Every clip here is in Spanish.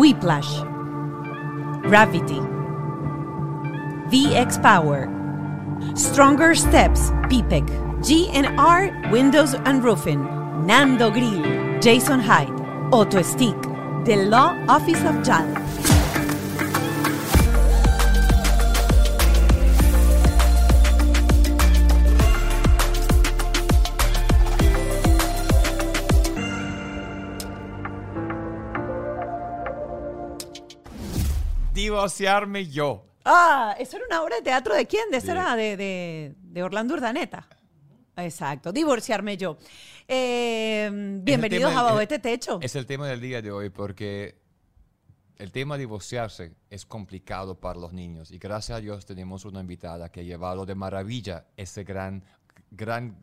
Whiplash, Gravity, VX Power, Stronger Steps, PPEC, GNR Windows and Roofing, Nando Grill, Jason Hyde, Auto Stick, The Law Office of JAL. Divorciarme yo. Ah, ¿eso era una obra de teatro de quién? De esa era de, de- de Orlando Urdaneta. Exacto, divorciarme yo. Eh, bienvenidos tema- a Bajo es- este techo. Es el tema del día de hoy porque el tema de divorciarse es complicado para los niños y gracias a Dios tenemos una invitada que ha llevado de maravilla ese gran, gran,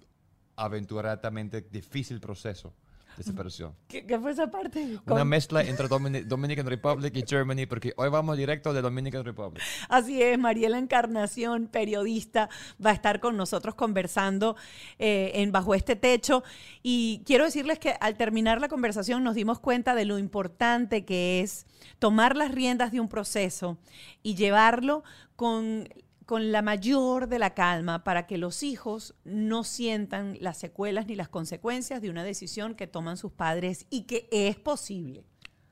aventuradamente difícil proceso de separación. ¿Qué, qué fue esa parte? Una Con- mezcla entre Domini- Dominican Republic y Germany porque hoy vamos directo de Dominican Republic. Así es, Mariela Encarnación, periodista, va a estar con nosotros conversando eh, en Bajo este Techo. Y quiero decirles que al terminar la conversación nos dimos cuenta de lo importante que es tomar las riendas de un proceso y llevarlo con con la mayor de la calma para que los hijos no sientan las secuelas ni las consecuencias de una decisión que toman sus padres y que es posible.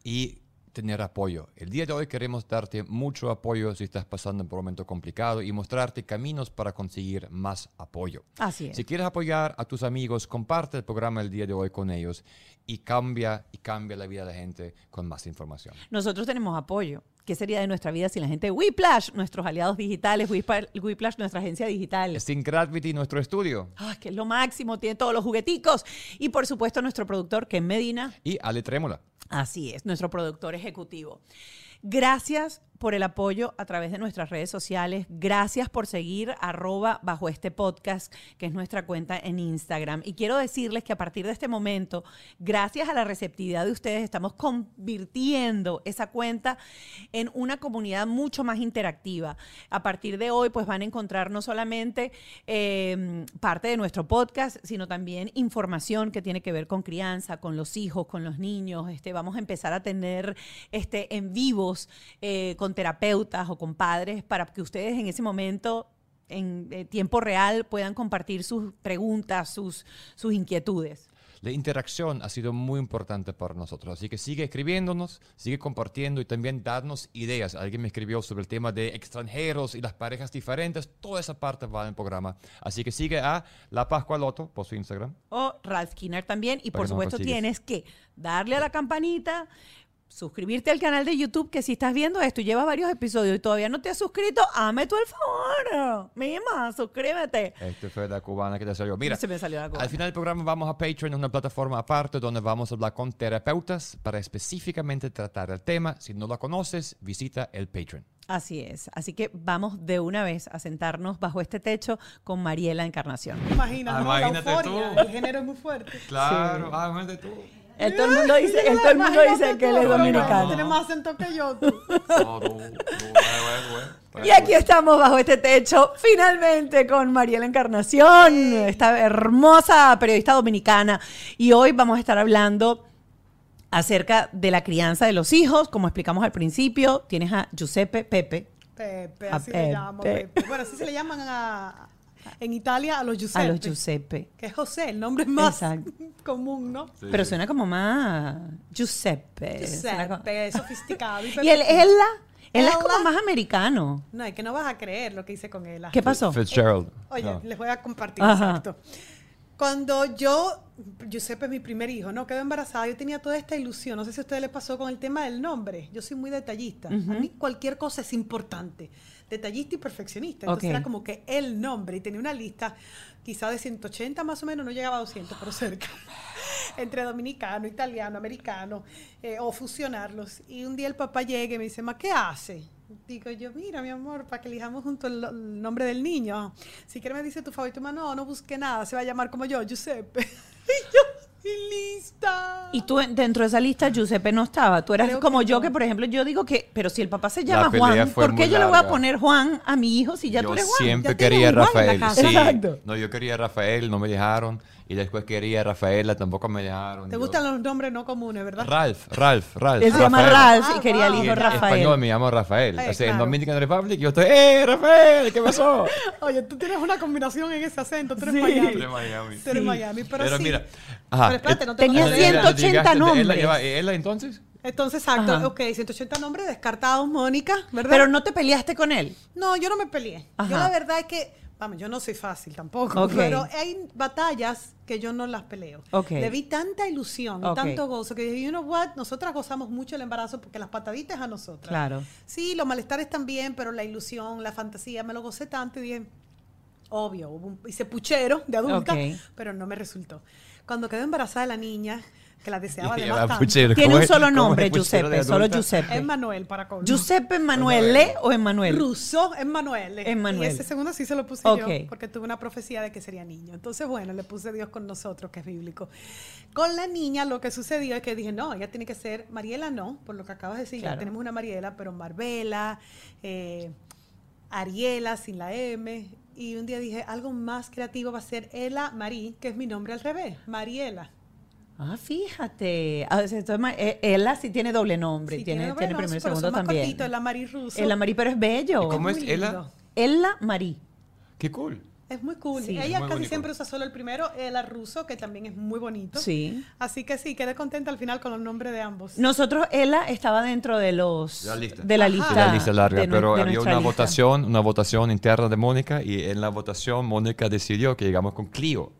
y tener apoyo. El día de hoy queremos darte mucho apoyo si estás pasando por un momento complicado y mostrarte caminos para conseguir más apoyo. Así es. Si quieres apoyar a tus amigos, comparte el programa el día de hoy con ellos y cambia y cambia la vida de la gente con más información. Nosotros tenemos apoyo. ¿Qué sería de nuestra vida sin la gente de Whiplash, nuestros aliados digitales, Whiplash, nuestra agencia digital? Sin Gravity, nuestro estudio. Ay, que es lo máximo, tiene todos los jugueticos. Y por supuesto, nuestro productor, Ken Medina. Y Ale Trémola. Así es, nuestro productor ejecutivo. Gracias por el apoyo a través de nuestras redes sociales. Gracias por seguir arroba bajo este podcast, que es nuestra cuenta en Instagram. Y quiero decirles que a partir de este momento, gracias a la receptividad de ustedes, estamos convirtiendo esa cuenta en una comunidad mucho más interactiva. A partir de hoy, pues van a encontrar no solamente eh, parte de nuestro podcast, sino también información que tiene que ver con crianza, con los hijos, con los niños. Este, vamos a empezar a tener este, en vivos eh, con terapeutas o con padres para que ustedes en ese momento en eh, tiempo real puedan compartir sus preguntas, sus, sus inquietudes. La interacción ha sido muy importante para nosotros, así que sigue escribiéndonos, sigue compartiendo y también darnos ideas. Alguien me escribió sobre el tema de extranjeros y las parejas diferentes, toda esa parte va en el programa. Así que sigue a La Pascualoto por su Instagram. O Ralph Skinner también. Y Para por supuesto tienes que darle a la campanita, suscribirte al canal de YouTube, que si estás viendo esto y llevas varios episodios y todavía no te has suscrito, hazme tú el favor. Mima, suscríbete. Este fue la cubana que te salió. Mira, Se me salió la cubana. al final del programa vamos a Patreon, una plataforma aparte donde vamos a hablar con terapeutas para específicamente tratar el tema. Si no la conoces, visita el Patreon. Así es. Así que vamos de una vez a sentarnos bajo este techo con Mariela Encarnación. Imagina, Ah, ¿no? La imagínate euforia, tú. el género es muy fuerte. Claro, ah, imagínate tú. El, todo el mundo dice, el, todo el mundo dice que él es Tiene dominicano. más acento que yo. Y aquí estamos bajo este techo, finalmente con Mariela Encarnación, esta hermosa periodista dominicana. Y hoy vamos a estar hablando acerca de la crianza de los hijos. Como explicamos al principio, tienes a Giuseppe Pepe, Pepe, A así le. Pepe. Bueno, así se le llaman a, en Italia a los Giuseppe. a los Giuseppe. Que es José, el nombre más Exacto. común, ¿no? Sí, Pero sí. suena como más Giuseppe. suena como- Giuseppe, sofisticado. Y el Ella, él es como más americano. No, es que no vas a creer lo que hice con él. ¿Qué pasó? Fitzgerald. Oye, No. les voy a compartir Ajá. exacto. Cuando yo, Giuseppe es mi primer hijo, ¿no? Quedó embarazada, yo tenía toda esta ilusión. No sé si a ustedes les pasó con el tema del nombre. Yo soy muy detallista. A mí cualquier cosa es importante. Detallista y perfeccionista. Entonces era como que el nombre. Y tenía una lista quizá de 180 más o menos, no llegaba a 200, pero cerca. Entre dominicano, italiano, americano, eh, o fusionarlos. Y un día el papá llega y me dice, ma, ¿qué hace? Digo yo, mira, mi amor, para que elijamos junto el, el nombre del niño. Si quieres me dice tu favorito, ma, no, no busque nada, se va a llamar como yo, Giuseppe. y yo, lista. Y tú en- dentro de esa lista, Giuseppe no estaba. Tú eras Creo como que yo, no. que por ejemplo yo digo que, pero si el papá se La llama pelea Juan, fue ¿por qué muy yo le voy a larga. poner Juan a mi hijo si ya yo tú eres Juan? siempre Ya quería un Juan en la Rafael. casa. Sí. Exacto. No, yo quería Rafael, no me dejaron. Y después quería Rafaela, tampoco me dejaron. Te Yo- gustan los nombres no comunes, ¿verdad? Ralph, Ralph, Ralph. Él se llama. Ralph y Ah, quería el wow. Y hijo en Rafael. español me llamo Rafael. Eh, O sea, En. Dominican Republic yo estoy, ¡eh, Rafael! ¿Qué pasó? Oye, tú tienes una combinación en ese acento, tú eres Sí. Miami. Tú eres Miami. Tú eres Miami, pero, sí. mira, ajá. Pero espérate, no te Tenía pases de- 180 Llegaste de- nombres. ¿Ella entonces? Entonces, exacto, Ajá. ok, 180 nombres descartados, Mónica, ¿verdad? Pero no te peleaste con él. No, yo no me peleé. Ajá. Yo la verdad es que, vamos, yo no soy fácil tampoco, pero hay batallas que yo no las peleo. Ok. Le vi tanta ilusión tanto gozo que dije, you know what, nosotras gozamos mucho el embarazo porque las pataditas a nosotras. Claro. Sí, los malestares también, pero la ilusión, la fantasía, me lo gocé tanto y dije, obvio, hice puchero de adulta, pero no me resultó. Cuando quedó embarazada de la niña, que la deseaba tanto, puchero. Tiene ¿Cómo un solo nombre, de Giuseppe, solo? Giuseppe. Emmanuel para colmo. ¿Giuseppe Emanuele o Emanuel? Ruso, Emanuele. Emanuele. Y ese segundo sí se lo puse Ok. yo, porque tuve una profecía de que sería niño. Entonces, bueno, le puse Dios con nosotros, que es bíblico. Con la niña lo que sucedió es que dije, no, ella tiene que ser, Mariela no, por lo que acabas de decir, ya tenemos una Mariela, pero Marbella, eh, Ariela sin la M. Y un día dije, algo más creativo va a ser Ela Marí, que es mi nombre al revés, Mariela. Ah, fíjate. Ah, eh, Ella sí tiene doble nombre. Sí, tiene, doble tiene nombre, primero y segundo más también. cortitos, Ela Marí Russo. Ella Marí, pero es bello. ¿Y cómo es lindo. Ella Marí. Qué cool. Es muy cool. Sí. Ella muy casi bonito. siempre usa solo el primero, el ruso, que también es muy bonito. Sí. Así que sí, quedé contenta al final con los nombres de ambos. Nosotros, ella estaba dentro de los De la lista. de la lista, De la lista larga, de pero de había una lista. votación, una votación interna de Mónica y en la votación Mónica decidió que llegamos con Clio.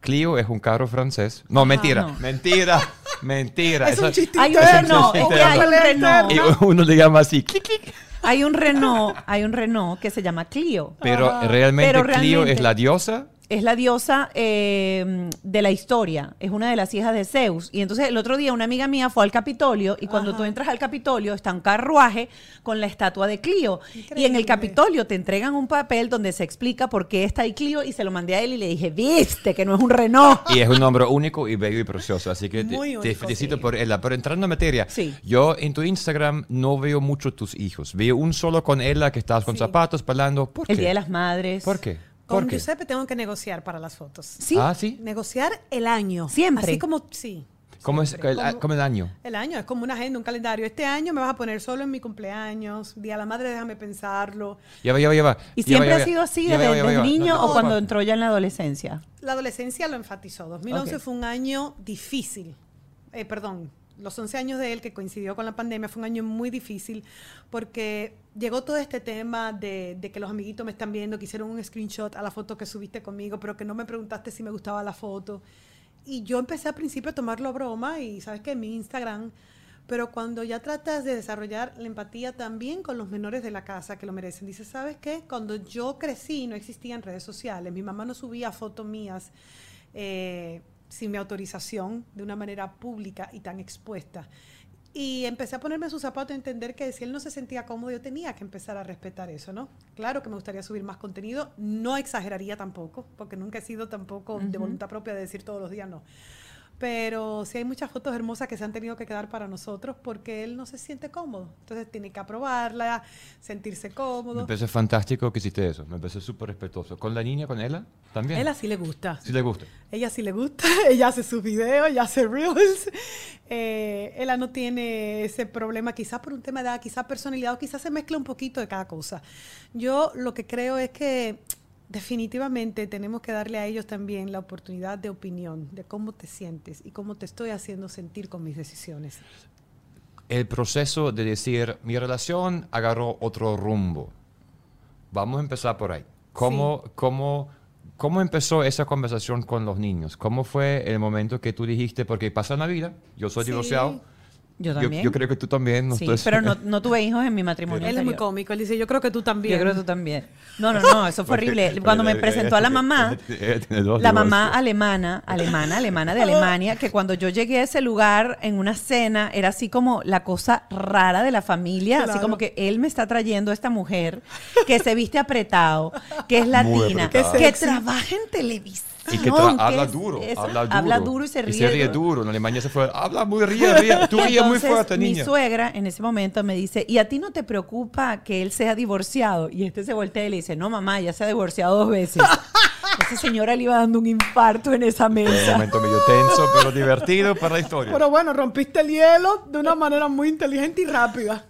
Clio es un carro francés. No, mentira, no. mentira, mentira. Es un Hay un Renault, chiste es que hay un interno. Renault. Y uno le llama así, clic, clic. Hay un Renault, hay un Renault que se llama Clio. Pero realmente Pero Clio realmente- es la diosa. Es la diosa eh, de la historia, es una de las hijas de Zeus. Y entonces el otro día una amiga mía fue al Capitolio y cuando tú entras al Capitolio está un carruaje con la estatua de Clio. Y en el Capitolio te entregan un papel donde se explica por qué está ahí Clio y se lo mandé a él y le dije, viste que no es un Renault. Y es un nombre único y bello y precioso. Así que te, Muy te único, felicito sí. por ella. Pero entrando en materia, Sí. yo en tu Instagram no veo mucho tus hijos. Veo un solo con ella que estás con Sí. zapatos bailando. ¿Por El qué? Día de las Madres. ¿Por qué? ¿Por Con qué? Giuseppe tengo que negociar para las fotos. Sí. Ah, sí. Negociar el año. Siempre. Así como, sí. ¿Cómo es el, Como- como el año? El año es como una agenda, un calendario. Este año me vas a poner solo en mi cumpleaños, Día de la Madre, déjame pensarlo. Ya va, ya va, ya va. ¿Y Ya siempre va, ha sido así desde, ya va, ya desde va. niño No, no, o cuando no. entró ya en la adolescencia? La adolescencia lo enfatizó. 2011 Ok. fue un año difícil. Eh, perdón, los 11 años de él, que coincidió con la pandemia, fue un año muy difícil porque llegó todo este tema de, de que los amiguitos me están viendo, que hicieron un screenshot a la foto que subiste conmigo, pero que no me preguntaste si me gustaba la foto. Y yo empecé al principio a tomarlo a broma y sabes que mi Instagram, pero cuando ya tratas de desarrollar la empatía también con los menores de la casa que lo merecen, dices, ¿sabes qué? Cuando yo crecí no existían redes sociales, mi mamá no subía fotos mías eh, sin mi autorización de una manera pública y tan expuesta. Y empecé a ponerme sus zapatos y entender que si él no se sentía cómodo, yo tenía que empezar a respetar eso, ¿no? Claro que me gustaría subir más contenido, no exageraría tampoco, porque nunca he sido tampoco de voluntad propia de decir todos los días no. Pero sí hay muchas fotos hermosas que se han tenido que quedar para nosotros porque él no se siente cómodo. Entonces tiene que aprobarla, sentirse Me cómodo. parece fantástico que hiciste eso. Me parece súper respetuoso. ¿Con la niña, con ella? También. A él así le gusta. Sí le gusta. Ella sí le gusta, ella hace sus videos, ella hace reels. Eh, ella no tiene ese problema, quizás por un tema de edad, quizás personalidad, o quizás se mezcla un poquito de cada cosa. Yo lo que creo es que definitivamente tenemos que darle a ellos también la oportunidad de opinión, de cómo te sientes y cómo te estoy haciendo sentir con mis decisiones. El proceso de decir, mi relación agarró otro rumbo. Vamos a empezar por ahí. ¿Cómo, cómo ¿Cómo empezó esa conversación con los niños? ¿Cómo fue el momento que tú dijiste, porque pasa la vida, yo soy Sí. divorciado, Yo también. yo creo que tú también. sí, entonces- pero no, no tuve hijos en mi matrimonio. Él es muy cómico. Él dice, yo creo que tú también. Yo creo que tú también. No, no, no, eso fue horrible. Cuando me presentó a la mamá, Ella tiene dos la mamá alemana, alemana, alemana de Alemania, que cuando yo llegué a ese lugar en una cena era así como la cosa rara de la familia, así como que él me está trayendo a esta mujer que se viste apretado, que es latina, que trabaja en televisión. Y que que habla es duro, eso, habla duro. habla duro y se ríe. duro. En Alemania se fue, habla muy ríe, ríe. Tú ríes muy fuerte, mi niña. suegra en ese momento me dice, ¿y a ti no te preocupa que él sea divorciado? Y este se voltea y le dice, no, mamá, ya se ha divorciado dos veces. Esa señora le iba dando un infarto en esa Fue un mesa. momento medio tenso, pero divertido para la historia. Pero bueno, rompiste el hielo de una manera muy inteligente y rápida.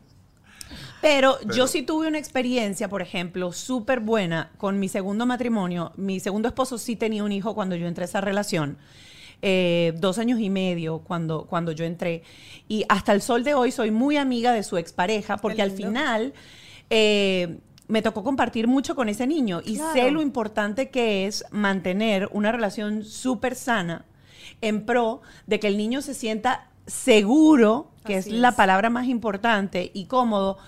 Pero, yo sí tuve una experiencia, por ejemplo, súper buena con mi segundo matrimonio. Mi segundo esposo sí tenía un hijo cuando yo entré a esa relación. eh, dos años y medio cuando, cuando yo entré. Y hasta el sol de hoy soy muy amiga de su expareja porque al final eh, me tocó compartir mucho con ese niño y sé lo importante que es mantener una relación súper sana en pro de que el niño se sienta seguro, que Así es la es. palabra más importante, y cómodo,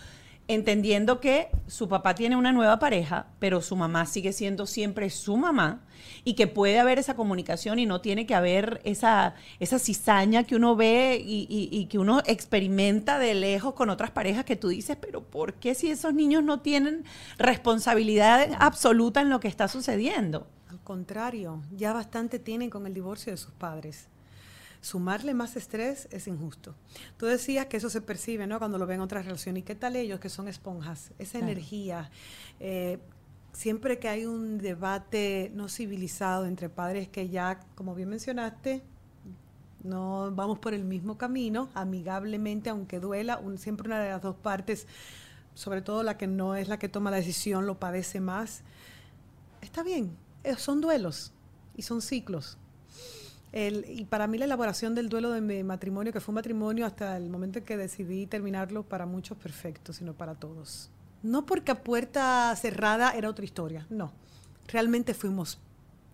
entendiendo que su papá tiene una nueva pareja, pero su mamá sigue siendo siempre su mamá, y que puede haber esa comunicación y no tiene que haber esa, esa cizaña que uno ve y, y- y que uno experimenta de lejos con otras parejas que tú dices, pero ¿por qué si esos niños no tienen responsabilidad absoluta en lo que está sucediendo? Al contrario, ya bastante tienen con el divorcio de sus padres. Sumarle más estrés es injusto. Tú decías que eso se percibe, ¿no? Cuando lo ven en otras relaciones. ¿Y qué tal ellos que son esponjas? Esa Claro. energía. eh, siempre que hay un debate no civilizado entre padres que ya, como bien mencionaste, no vamos por el mismo camino, amigablemente, aunque duela, un- siempre una de las dos partes, sobre todo la que no es la que toma la decisión, lo padece más. Está bien, eh, son duelos y son ciclos. El- y para mí la elaboración del duelo de mi matrimonio, que fue un matrimonio hasta el momento en que decidí terminarlo, para muchos perfecto, sino para todos. No porque a puerta cerrada era otra historia, no. Realmente fuimos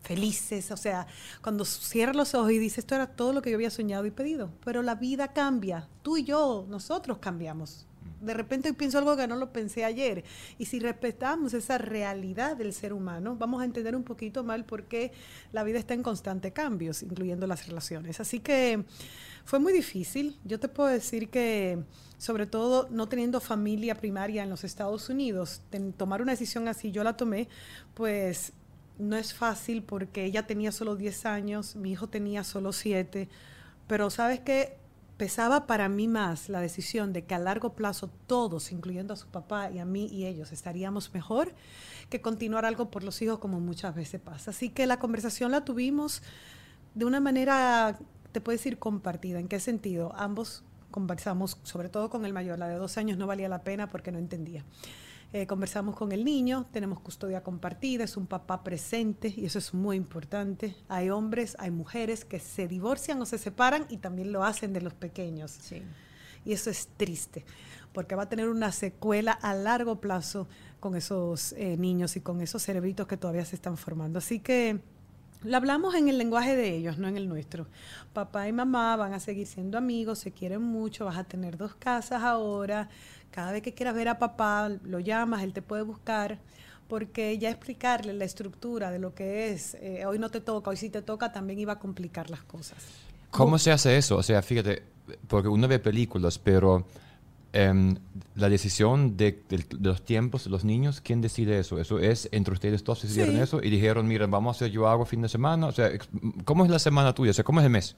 felices, o sea, cuando cierras los ojos y dices, esto era todo lo que yo había soñado y pedido, pero la vida cambia, tú y yo, nosotros cambiamos. De repente hoy pienso algo que no lo pensé ayer. Y si respetamos esa realidad del ser humano, vamos a entender un poquito mal por qué la vida está en constante cambios, incluyendo las relaciones. Así que fue muy difícil. Yo te puedo decir que, sobre todo no teniendo familia primaria en los Estados Unidos, tomar una decisión así, yo la tomé, pues no es fácil porque ella tenía solo 10 años, mi hijo tenía solo 7, pero sabes que pesaba para mí más la decisión de que a largo plazo todos, incluyendo a su papá y a mí y ellos, estaríamos mejor que continuar algo por los hijos como muchas veces pasa. Así que la conversación la tuvimos de una manera, te puedo decir, compartida. ¿En qué sentido? Ambos conversamos, sobre todo con el mayor, la de dos años no valía la pena porque no entendía. Eh, conversamos con el niño, tenemos custodia compartida, es un papá presente y eso es muy importante. Hay hombres, hay mujeres que se divorcian o se separan y también lo hacen de los pequeños. Sí. Y eso es triste, porque va a tener una secuela a largo plazo con esos eh, niños y con esos cerebritos que todavía se están formando. Así que lo hablamos en el lenguaje de ellos, no en el nuestro. Papá y mamá van a seguir siendo amigos, se quieren mucho, vas a tener dos casas ahora. Cada vez que quieras ver a papá, lo llamas, él te puede buscar. Porque ya explicarle la estructura de lo que es, eh, hoy no te toca, hoy sí te toca, también iba a complicar las cosas. ¿Cómo se hace eso? O sea, fíjate, porque uno ve películas, pero em, la decisión de, de- de los tiempos de los niños, ¿quién decide eso? ¿Eso es entre ustedes dos decidieron Sí. eso y dijeron, mira, vamos a hacer yo hago fin de semana? O sea, ¿cómo es la semana tuya? O sea, ¿cómo es el mes?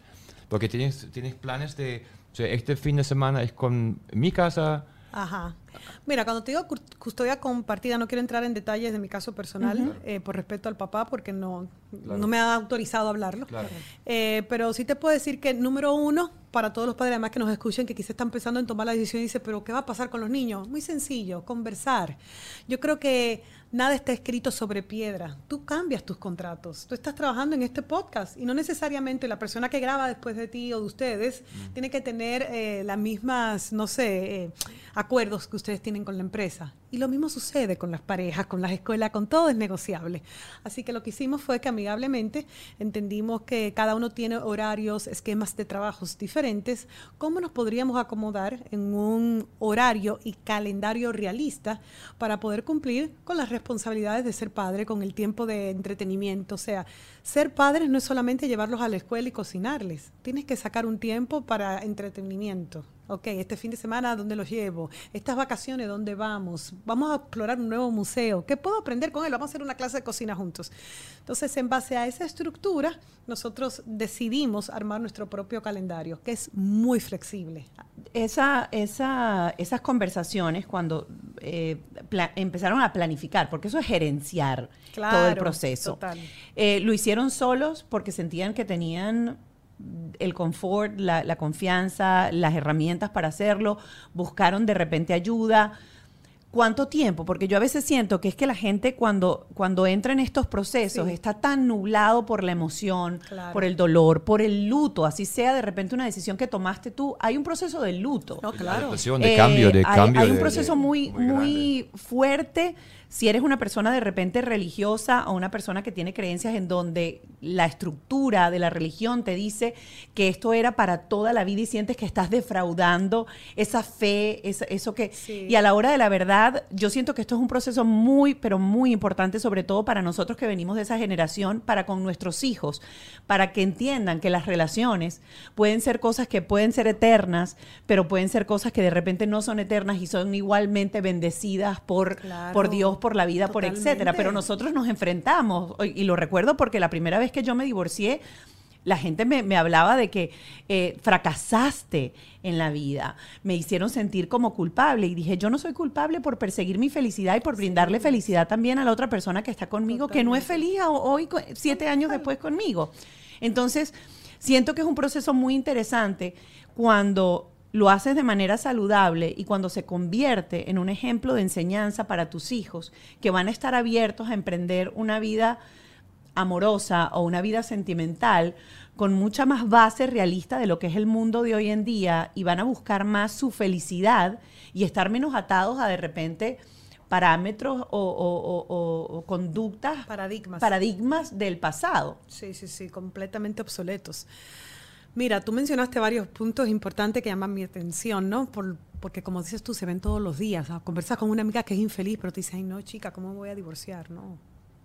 Porque tienes, tienes planes de, o sea, este fin de semana es con mi casa. Ajá. Mira, cuando te digo cu- custodia compartida, no quiero entrar en detalles de mi caso personal, eh, por respeto al papá, porque no, Claro. no me ha autorizado a hablarlo. Claro. Eh, pero sí te puedo decir que, número uno, para todos los padres además que nos escuchen, que quizás están pensando en tomar la decisión y dicen, pero ¿qué va a pasar con los niños? Muy sencillo, conversar. Yo creo que nada está escrito sobre piedra. Tú cambias tus contratos. Tú estás trabajando en este podcast y no necesariamente la persona que graba después de ti o de ustedes tiene que tener eh, las mismas, no sé, eh, acuerdos que ustedes tienen con la empresa. Y lo mismo sucede con las parejas, con las escuelas, con todo es negociable. Así que lo que hicimos fue que amigablemente entendimos que cada uno tiene horarios, esquemas de trabajos diferentes. ¿Cómo nos podríamos acomodar en un horario y calendario realista para poder cumplir con las responsabilidades de ser padre, con el tiempo de entretenimiento? O sea, ser padres no es solamente llevarlos a la escuela y cocinarles. Tienes que sacar un tiempo para entretenimiento. Ok, este fin de semana, ¿dónde los llevo? Estas vacaciones, ¿dónde vamos? Vamos a explorar un nuevo museo. ¿Qué puedo aprender con él? Vamos a hacer una clase de cocina juntos. Entonces, en base a esa estructura, nosotros decidimos armar nuestro propio calendario, que es muy flexible. Esa, esa, esas conversaciones cuando eh, empezaron a planificar, porque eso es gerenciar todo el proceso. Eh, ¿Lo hicieron solos porque sentían que tenían el confort, la, confianza, las herramientas para hacerlo, buscaron de repente ayuda. ¿Cuánto tiempo? Porque yo a veces siento que es que la gente cuando, cuando entra en estos procesos está tan nublado por la emoción, por el dolor, por el luto, así sea de repente una decisión que tomaste tú. Hay un proceso de luto. No, claro. De cambio, de cambio. Hay un proceso muy, muy fuerte si eres una persona de repente religiosa o una persona que tiene creencias en donde la estructura de la religión te dice que esto era para toda la vida y sientes que estás defraudando esa fe, eso, que... Y a la hora de la verdad, yo siento que esto es un proceso muy, pero muy importante, sobre todo para nosotros que venimos de esa generación, para con nuestros hijos, para que entiendan que las relaciones pueden ser cosas que pueden ser eternas, pero pueden ser cosas que de repente no son eternas y son igualmente bendecidas por, por Dios por la vida, por etcétera. Pero nosotros nos enfrentamos, y lo recuerdo porque la primera vez que yo me divorcié, la gente me, hablaba de que eh, fracasaste en la vida, me hicieron sentir como culpable y dije, yo no soy culpable por perseguir mi felicidad y por brindarle felicidad también a la otra persona que está conmigo, que no es feliz hoy, siete años después conmigo. Entonces, siento que es un proceso muy interesante cuando lo haces de manera saludable y cuando se convierte en un ejemplo de enseñanza para tus hijos que van a estar abiertos a emprender una vida amorosa o una vida sentimental con mucha más base realista de lo que es el mundo de hoy en día y van a buscar más su felicidad y estar menos atados a de repente parámetros o, conductas, paradigmas. paradigmas del pasado. Sí, sí, sí, completamente obsoletos. Mira, tú mencionaste varios puntos importantes que llaman mi atención, ¿no? porque como dices tú, se ven todos los días. Conversas con una amiga que es infeliz, pero te dice, ay, no, chica, ¿cómo me voy a divorciar? No.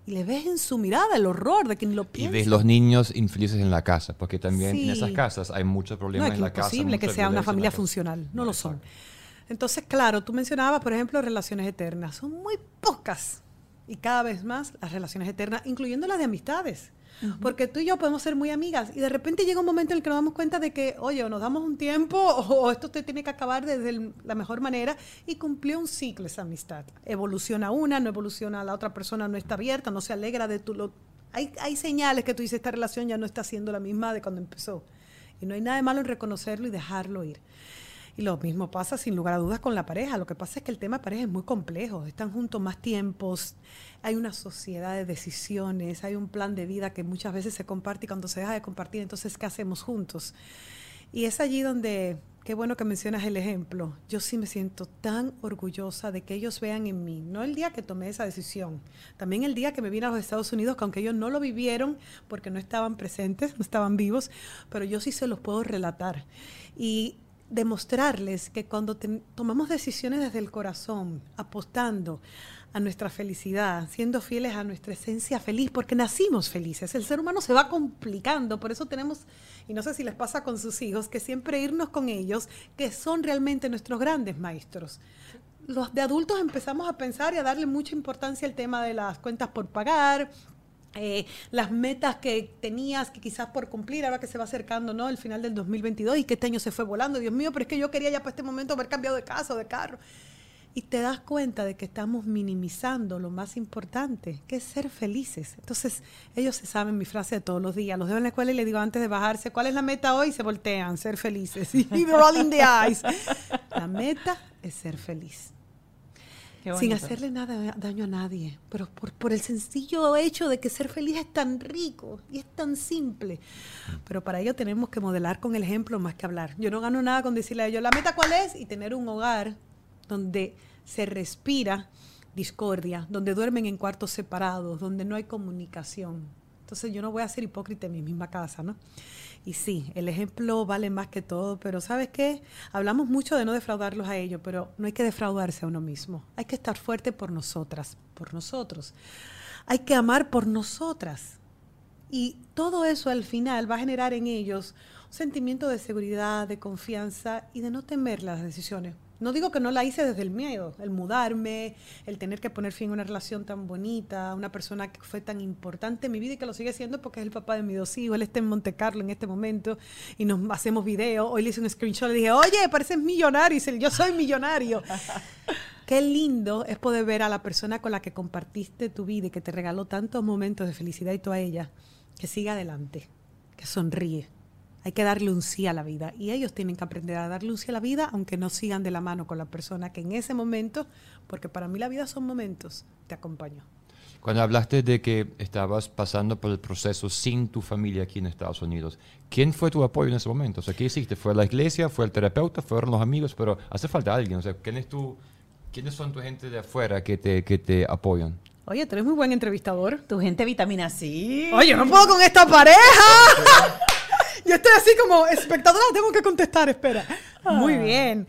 Y le ves en su mirada el horror de quien lo piensa. Y ves los niños infelices en la casa, porque también en esas casas hay muchos problemas no, en la casa. Es imposible que sea una familia funcional, no, lo son. Entonces, claro, tú mencionabas, por ejemplo, relaciones eternas. Son muy pocas. Y cada vez más las relaciones eternas, incluyendo las de amistades. Porque tú y yo podemos ser muy amigas y de repente llega un momento en el que nos damos cuenta de que, oye, o nos damos un tiempo o, esto te tiene que acabar desde la mejor manera y cumplió un ciclo esa amistad. Evoluciona una, no evoluciona la otra persona, no está abierta, no se alegra de tu... Lo, hay, hay señales que tú dices, esta relación ya no está siendo la misma de cuando empezó. Y no hay nada de malo en reconocerlo y dejarlo ir. Y lo mismo pasa sin lugar a dudas con la pareja. Lo que pasa es que el tema de pareja es muy complejo. Están juntos más tiempos, hay una sociedad de decisiones, hay un plan de vida que muchas veces se comparte y cuando se deja de compartir, entonces, ¿qué hacemos juntos? Y es allí donde, qué bueno que mencionas el ejemplo, yo sí me siento tan orgullosa de que ellos vean en mí, no el día que tomé esa decisión, también el día que me vine a los Estados Unidos, que aunque ellos no lo vivieron porque no estaban presentes, no estaban vivos, pero yo sí se los puedo relatar. Y demostrarles que cuando tomamos decisiones desde el corazón, apostando a nuestra felicidad, siendo fieles a nuestra esencia feliz, porque nacimos felices. El ser humano se va complicando, por eso tenemos, y no sé si les pasa con sus hijos, que siempre irnos con ellos, que son realmente nuestros grandes maestros. Los de adultos empezamos a pensar y a darle mucha importancia al tema de las cuentas por pagar, eh, las metas que tenías que quizás por cumplir, ahora que se va acercando ¿no? el final del 2022 y que este año se fue volando, Dios mío, pero es que yo quería ya para este momento haber cambiado de casa o de carro. Y te das cuenta de que estamos minimizando lo más importante, que es ser felices. Entonces, ellos se saben mi frase de todos los días. Los dejo en la escuela y les digo antes de bajarse, ¿cuál es la meta hoy? Se voltean, ser felices. Y rolling the eyes. La meta es ser feliz sin hacerle nada daño a nadie, pero por, el sencillo hecho de que ser feliz es tan rico y es tan simple. Pero para ello tenemos que modelar con el ejemplo más que hablar. Yo no gano nada con decirle a ellos, la meta cuál es, y tener un hogar donde se respira discordia, donde duermen en cuartos separados, donde no hay comunicación. Entonces yo no voy a ser hipócrita en mi misma casa, ¿no? Y sí, el ejemplo vale más que todo, pero ¿sabes qué? Hablamos mucho de no defraudarlos a ellos, pero no hay que defraudarse a uno mismo. Hay que estar fuerte por nosotras, por nosotros. Hay que amar por nosotras. Y todo eso al final va a generar en ellos un sentimiento de seguridad, de confianza y de no temer las decisiones. No digo que no la hice desde el miedo, el mudarme, el tener que poner fin a una relación tan bonita, una persona que fue tan importante en mi vida y que lo sigue siendo porque es el papá de mis dos hijos, él está en Monte Carlo en este momento y nos hacemos videos. Hoy le hice un screenshot y le dije, oye, pareces millonario. Y dice, yo soy millonario. Qué lindo es poder ver a la persona con la que compartiste tu vida y que te regaló tantos momentos de felicidad y tú a ella, que siga adelante, que sonríe hay que darle un sí a la vida. Y ellos tienen que aprender a darle un sí a la vida, aunque no sigan de la mano con la persona que en ese momento, porque para mí la vida son momentos, te acompaño. Cuando hablaste de que estabas pasando por el proceso sin tu familia aquí en Estados Unidos, ¿quién fue tu apoyo en ese momento? O sea, ¿qué hiciste? ¿Fue la iglesia? ¿Fue el terapeuta? ¿Fueron los amigos? Pero hace falta alguien. O sea, ¿quién es tu, ¿quiénes son tu gente de afuera que te, que te apoyan? Oye, tú eres muy buen entrevistador. Tu gente vitamina C. Oye, no puedo con esta pareja. Yo estoy así como espectadora, tengo que contestar, espera. Muy ah. bien.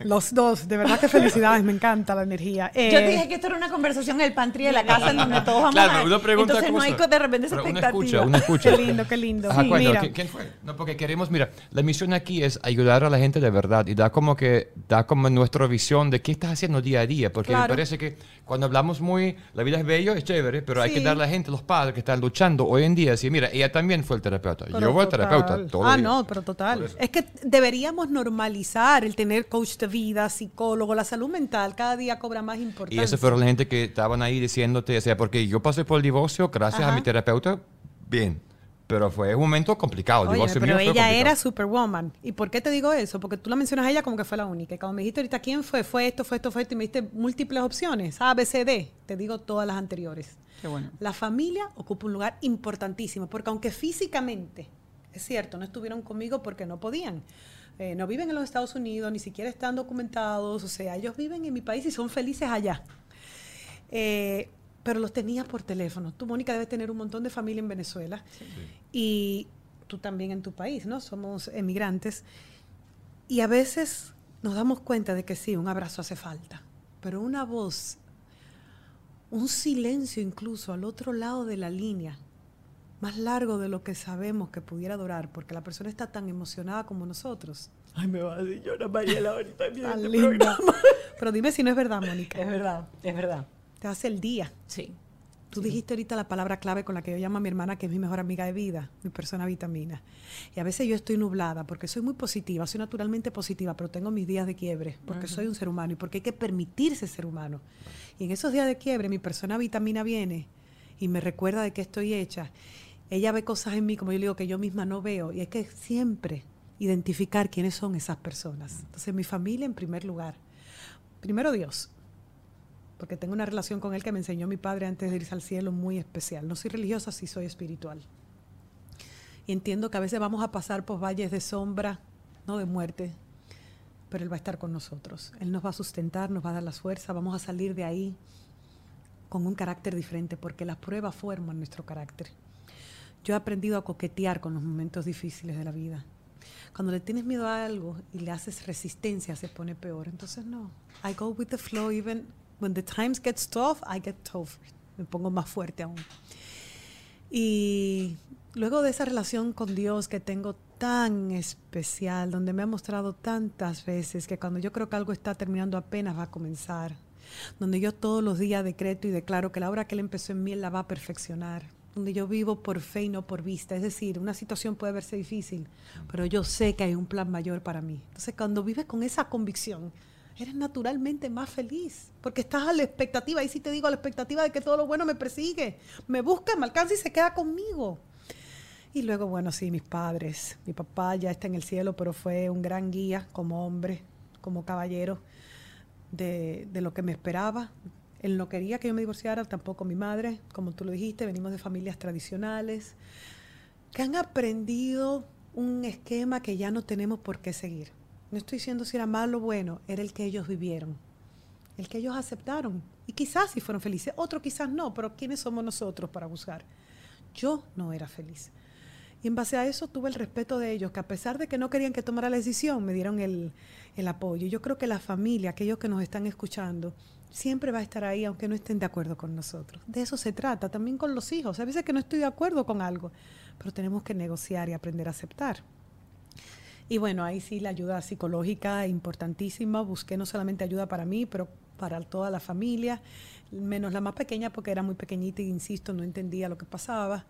Los dos, de verdad que felicidades, me encanta la energía. Yo te eh, dije que esto era una conversación en el pantry de la casa en donde todos vamos claro, a... Una pregunta Entonces no hay de repente esa expectativa. Una escucha, una escucha. Qué lindo, qué lindo. Ajá, mira. ¿Quién fue? No, porque queremos, mira, la misión aquí es ayudar a la gente de verdad y da como que, da como nuestra visión de qué estás haciendo día a día, porque me parece que cuando hablamos muy, la vida es bello, es chévere, pero hay que dar a la gente, los padres que están luchando hoy en día, decir, mira, ella también fue el terapeuta. Yo voy al terapeuta todo Ah, no, pero total. Es que deberíamos normalizar el tener coach de vida, psicólogo, la salud mental cada día cobra más importancia. Y eso fueron la gente que estaban ahí diciéndote, o sea, porque yo pasé por el divorcio gracias a mi terapeuta, bien. Pero fue un momento complicado. El divorcio pero ella era superwoman. ¿Y por qué te digo eso? Porque tú la mencionas a ella como que fue la única. Y cuando me dijiste ahorita quién fue, fue esto, fue esto, fue esto, y me diste múltiples opciones, A, B, C, D. Te digo todas las anteriores. Qué bueno. La familia ocupa un lugar importantísimo, porque aunque físicamente, es cierto, no estuvieron conmigo porque no podían. Eh, no viven en los Estados Unidos, ni siquiera están documentados, o sea, ellos viven en mi país y son felices allá. Eh, pero los tenías por teléfono. Tú, Mónica, debes tener un montón de familia en Venezuela y tú también en tu país, ¿no? Somos emigrantes. Y a veces nos damos cuenta de que sí, un abrazo hace falta, pero una voz, un silencio incluso al otro lado de la línea, más largo de lo que sabemos que pudiera durar, porque la persona está tan emocionada como nosotros. Ay, me va a decir llorar Mariela ahorita tan linda. Pero dime si no es verdad, Mónica. Es verdad, es verdad. Te hace el día. Sí. Tú dijiste ahorita la palabra clave con la que yo llamo a mi hermana, que es mi mejor amiga de vida, mi persona vitamina. Y a veces yo estoy nublada porque soy muy positiva, soy naturalmente positiva, pero tengo mis días de quiebre, porque soy un ser humano y porque hay que permitirse ser humano. Y en esos días de quiebre mi persona vitamina viene y me recuerda de qué estoy hecha ella ve cosas en mí, como yo digo, que yo misma no veo. Y es que siempre identificar quiénes son esas personas. Entonces, mi familia en primer lugar. Primero Dios, porque tengo una relación con Él que me enseñó mi padre antes de irse al cielo muy especial. No soy religiosa, sí soy espiritual. Y entiendo que a veces vamos a pasar por valles de sombra, no de muerte, pero Él va a estar con nosotros. Él nos va a sustentar, nos va a dar la fuerza, vamos a salir de ahí con un carácter diferente, porque las pruebas forman nuestro carácter. Yo he aprendido a coquetear con los momentos difíciles de la vida. Cuando le tienes miedo a algo y le haces resistencia, se pone peor. Entonces, no. I go with the flow, even when the times get tough, I get tough. Me pongo más fuerte aún. Y luego de esa relación con Dios que tengo tan especial, donde me ha mostrado tantas veces que cuando yo creo que algo está terminando apenas va a comenzar, donde yo todos los días decreto y declaro que la obra que Él empezó en mí, Él la va a perfeccionar donde yo vivo por fe y no por vista. Es decir, una situación puede verse difícil, pero yo sé que hay un plan mayor para mí. Entonces, cuando vives con esa convicción, eres naturalmente más feliz, porque estás a la expectativa, y sí te digo, a la expectativa de que todo lo bueno me persigue, me busca, me alcanza y se queda conmigo. Y luego, bueno, sí, mis padres. Mi papá ya está en el cielo, pero fue un gran guía como hombre, como caballero, de, de lo que me esperaba, él no quería que yo me divorciara, tampoco mi madre, como tú lo dijiste, venimos de familias tradicionales, que han aprendido un esquema que ya no tenemos por qué seguir. No estoy diciendo si era malo o bueno, era el que ellos vivieron. el que ellos aceptaron. Y quizás sí fueron felices, otros quizás no, pero ¿quiénes somos nosotros para buscar? Yo no era feliz. Y en base a eso tuve el respeto de ellos, que a pesar de que no querían que tomara la decisión, me dieron el, el apoyo. Yo creo que la familia, aquellos que nos están escuchando, siempre va a estar ahí aunque no estén de acuerdo con nosotros. De eso se trata, también con los hijos. A veces que no estoy de acuerdo con algo, pero tenemos que negociar y aprender a aceptar. Y bueno, ahí sí la ayuda psicológica importantísima. Busqué no solamente ayuda para mí, pero para toda la familia, menos la más pequeña porque era muy pequeñita y, insisto, no entendía lo que pasaba.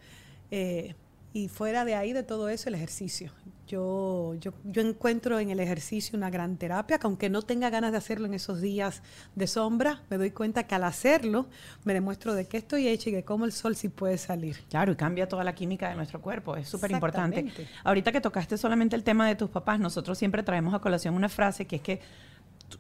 Eh, y fuera de ahí, de todo eso, el ejercicio. Yo, yo, yo encuentro en el ejercicio una gran terapia, que aunque no tenga ganas de hacerlo en esos días de sombra, me doy cuenta que al hacerlo me demuestro de qué estoy hecha y que cómo el sol sí puede salir. Claro, y cambia toda la química de nuestro cuerpo, es súper importante. Ahorita que tocaste solamente el tema de tus papás, nosotros siempre traemos a colación una frase que es que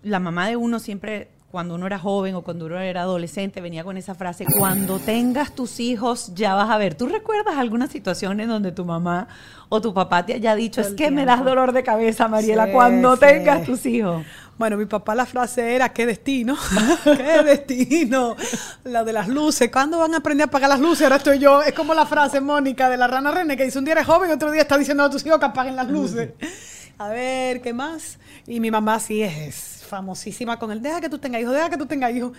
la mamá de uno siempre cuando uno era joven o cuando uno era adolescente, venía con esa frase, cuando tengas tus hijos ya vas a ver. ¿Tú recuerdas alguna situación en donde tu mamá o tu papá te haya dicho, es que me das dolor de cabeza, Mariela, cuando tengas tus hijos? Bueno, mi papá la frase era, qué destino, qué destino, la de las luces, ¿cuándo van a aprender a apagar las luces? Ahora estoy yo, es como la frase, Mónica, de la rana René, que dice, un día eres joven, otro día está diciendo a tus hijos que apaguen las luces. A ver, ¿qué más? Y mi mamá sí es famosísima con el deja que tú tengas hijos, deja que tú tengas hijos.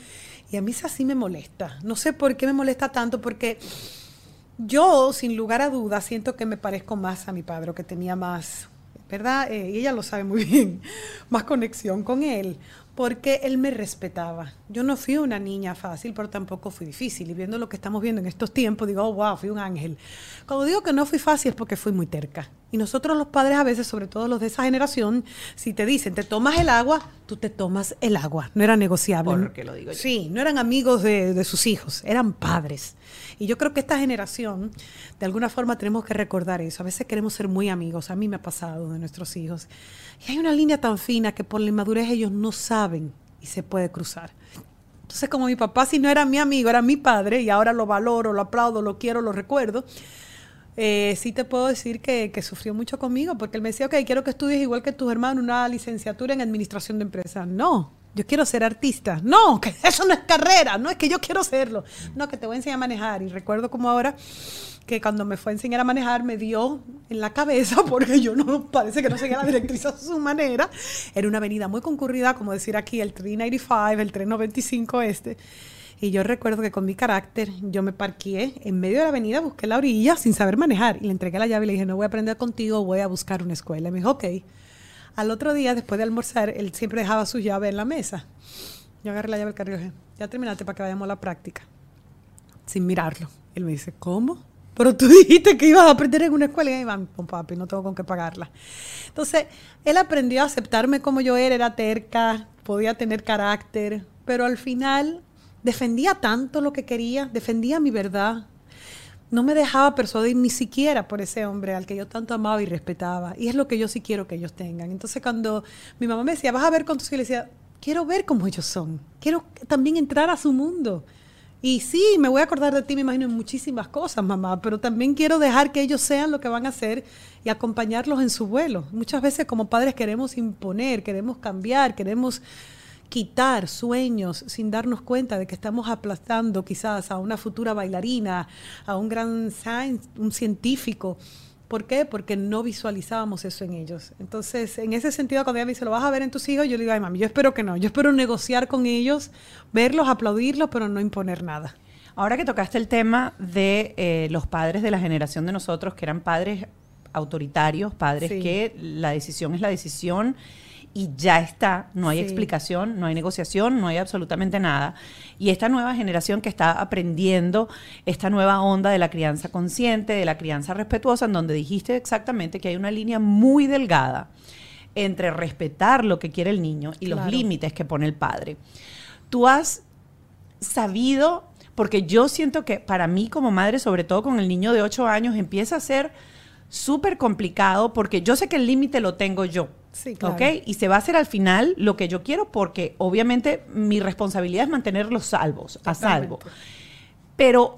Y a mí así me molesta. No sé por qué me molesta tanto, porque yo, sin lugar a dudas, siento que me parezco más a mi padre, que tenía más, ¿verdad? Eh, y ella lo sabe muy bien, más conexión con él porque él me respetaba. Yo no fui una niña fácil, pero tampoco fui difícil. Y viendo lo que estamos viendo en estos tiempos, digo, oh, wow, fui un ángel. Cuando digo que no fui fácil es porque fui muy terca. Y nosotros los padres a veces, sobre todo los de esa generación, si te dicen, te tomas el agua, tú te tomas el agua. No era negociable. Porque lo digo yo. Sí, no eran amigos de, de sus hijos, eran padres. Y yo creo que esta generación, de alguna forma, tenemos que recordar eso. A veces queremos ser muy amigos. A mí me ha pasado de nuestros hijos. Y hay una línea tan fina que por la inmadurez ellos no saben y se puede cruzar. Entonces, como mi papá, si no era mi amigo, era mi padre, y ahora lo valoro, lo aplaudo, lo quiero, lo recuerdo, eh, sí te puedo decir que, sufrió mucho conmigo, porque él me decía, ok, quiero que estudies igual que tus hermanos una licenciatura en administración de empresas. No, yo quiero ser artista. No, que eso no es carrera, no es que yo quiero serlo. No, que te voy a enseñar a manejar. Y recuerdo como ahora que cuando me fue a enseñar a manejar me dio en la cabeza porque yo no parece que no seguía la directriz a su manera. Era una avenida muy concurrida, como decir aquí el 395, el 395 este. Y yo recuerdo que con mi carácter yo me parqué en medio de la avenida, busqué la orilla sin saber manejar y le entregué la llave y le dije, no voy a aprender contigo, voy a buscar una escuela. Y me dijo, ok. Al otro día, después de almorzar, él siempre dejaba su llave en la mesa. Yo agarré la llave del carro y dije, ya terminaste para que vayamos a la práctica. Sin mirarlo. Él me dice, ¿cómo? Pero tú dijiste que ibas a aprender en una escuela y van con papi, no tengo con qué pagarla. Entonces, él aprendió a aceptarme como yo era, era terca, podía tener carácter, pero al final defendía tanto lo que quería, defendía mi verdad, no me dejaba persuadir ni siquiera por ese hombre al que yo tanto amaba y respetaba. Y es lo que yo sí quiero que ellos tengan. Entonces cuando mi mamá me decía, vas a ver con tus hijos, le decía, quiero ver cómo ellos son. Quiero también entrar a su mundo. Y sí, me voy a acordar de ti, me imagino, en muchísimas cosas, mamá, pero también quiero dejar que ellos sean lo que van a hacer y acompañarlos en su vuelo. Muchas veces como padres queremos imponer, queremos cambiar, queremos quitar sueños sin darnos cuenta de que estamos aplastando quizás a una futura bailarina, a un gran science, un científico. ¿Por qué? Porque no visualizábamos eso en ellos. Entonces, en ese sentido, cuando ella me dice, ¿lo vas a ver en tus hijos? Yo le digo, ay, mami, yo espero que no. Yo espero negociar con ellos, verlos, aplaudirlos, pero no imponer nada. Ahora que tocaste el tema de eh, los padres de la generación de nosotros, que eran padres autoritarios, padres que la decisión es la decisión y ya está, no hay explicación, no hay negociación, no hay absolutamente nada. Y esta nueva generación que está aprendiendo esta nueva onda de la crianza consciente, de la crianza respetuosa, en donde dijiste exactamente que hay una línea muy delgada entre respetar lo que quiere el niño y los límites que pone el padre. Tú has sabido, porque yo siento que para mí como madre, sobre todo con el niño de 8 años, empieza a ser súper complicado porque yo sé que el límite lo tengo yo. Sí, ¿Ok? Y se va a hacer al final lo que yo quiero porque obviamente mi responsabilidad es mantenerlos salvos, a salvo. Pero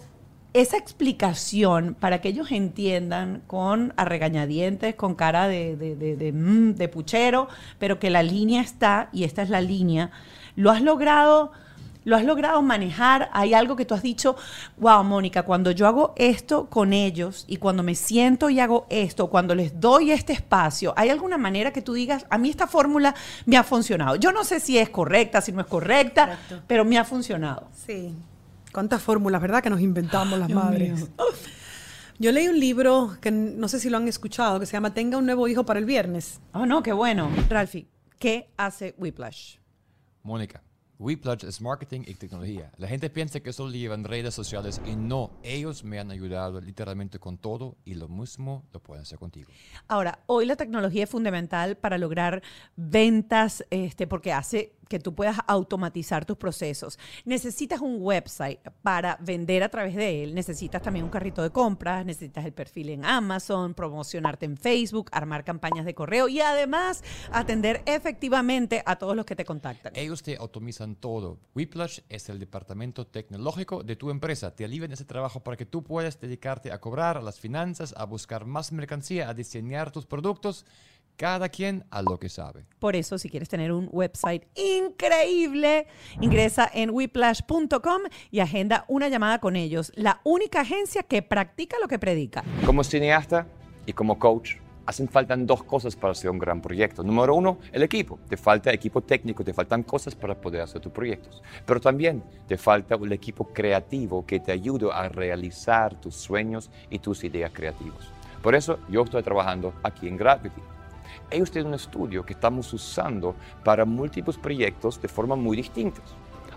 esa explicación para que ellos entiendan con a regañadientes, con cara de, de, de, mm, de, puchero, pero que la línea está, y esta es la línea, ¿Lo has logrado? ¿Lo has logrado manejar? ¿Hay algo que tú has dicho, wow, Mónica, cuando yo hago esto con ellos y cuando me siento y hago esto, cuando les doy este espacio, ¿hay alguna manera que tú digas, a mí esta fórmula me ha funcionado? Yo no sé si es correcta, si no es correcta, pero me ha funcionado. Sí. ¿Cuántas fórmulas, verdad, que nos inventamos las Dios madres? mío. Yo leí un libro que no sé si lo han escuchado, que se llama Tenga un nuevo hijo para el viernes. Oh, no, qué bueno. Ralphie, ¿qué hace Whiplash? Mónica, WePlug es marketing y tecnología. La gente piensa que solo llevan redes sociales y no, ellos me han ayudado literalmente con todo y lo mismo lo pueden hacer contigo. Ahora, hoy la tecnología es fundamental para lograr ventas, este, porque hace que tú puedas automatizar tus procesos. Necesitas un website para vender a través de él. Necesitas también un carrito de compras, necesitas el perfil en Amazon, promocionarte en Facebook, armar campañas de correo y además atender efectivamente a todos los que te contactan. Ellos te automizan todo. WePlus es el departamento tecnológico de tu empresa. Te alivian ese trabajo para que tú puedas dedicarte a cobrar, a las finanzas, a buscar más mercancía, a diseñar tus productos. Cada quien a lo que sabe. Por eso, si quieres tener un website increíble, ingresa en whiplash.com y agenda una llamada con ellos. La única agencia que practica lo que predica. Como cineasta y como coach, hacen falta dos cosas para hacer un gran proyecto. Número uno, el equipo. Te falta equipo técnico, te faltan cosas para poder hacer tus proyectos. Pero también te falta un equipo creativo que te ayude a realizar tus sueños y tus ideas creativas. Por eso yo estoy trabajando aquí en Gravity. Ellos tienen un estudio que estamos usando para múltiples proyectos de forma muy distintas.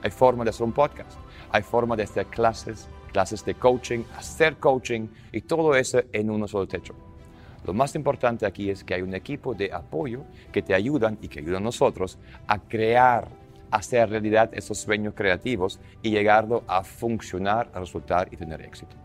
Hay forma de hacer un podcast, hay forma de hacer clases, clases de coaching, hacer coaching y todo eso en uno solo techo. Lo más importante aquí es que hay un equipo de apoyo que te ayudan y que ayudan a nosotros a crear, a hacer realidad esos sueños creativos y llegarlo a funcionar, a resultar y tener éxito.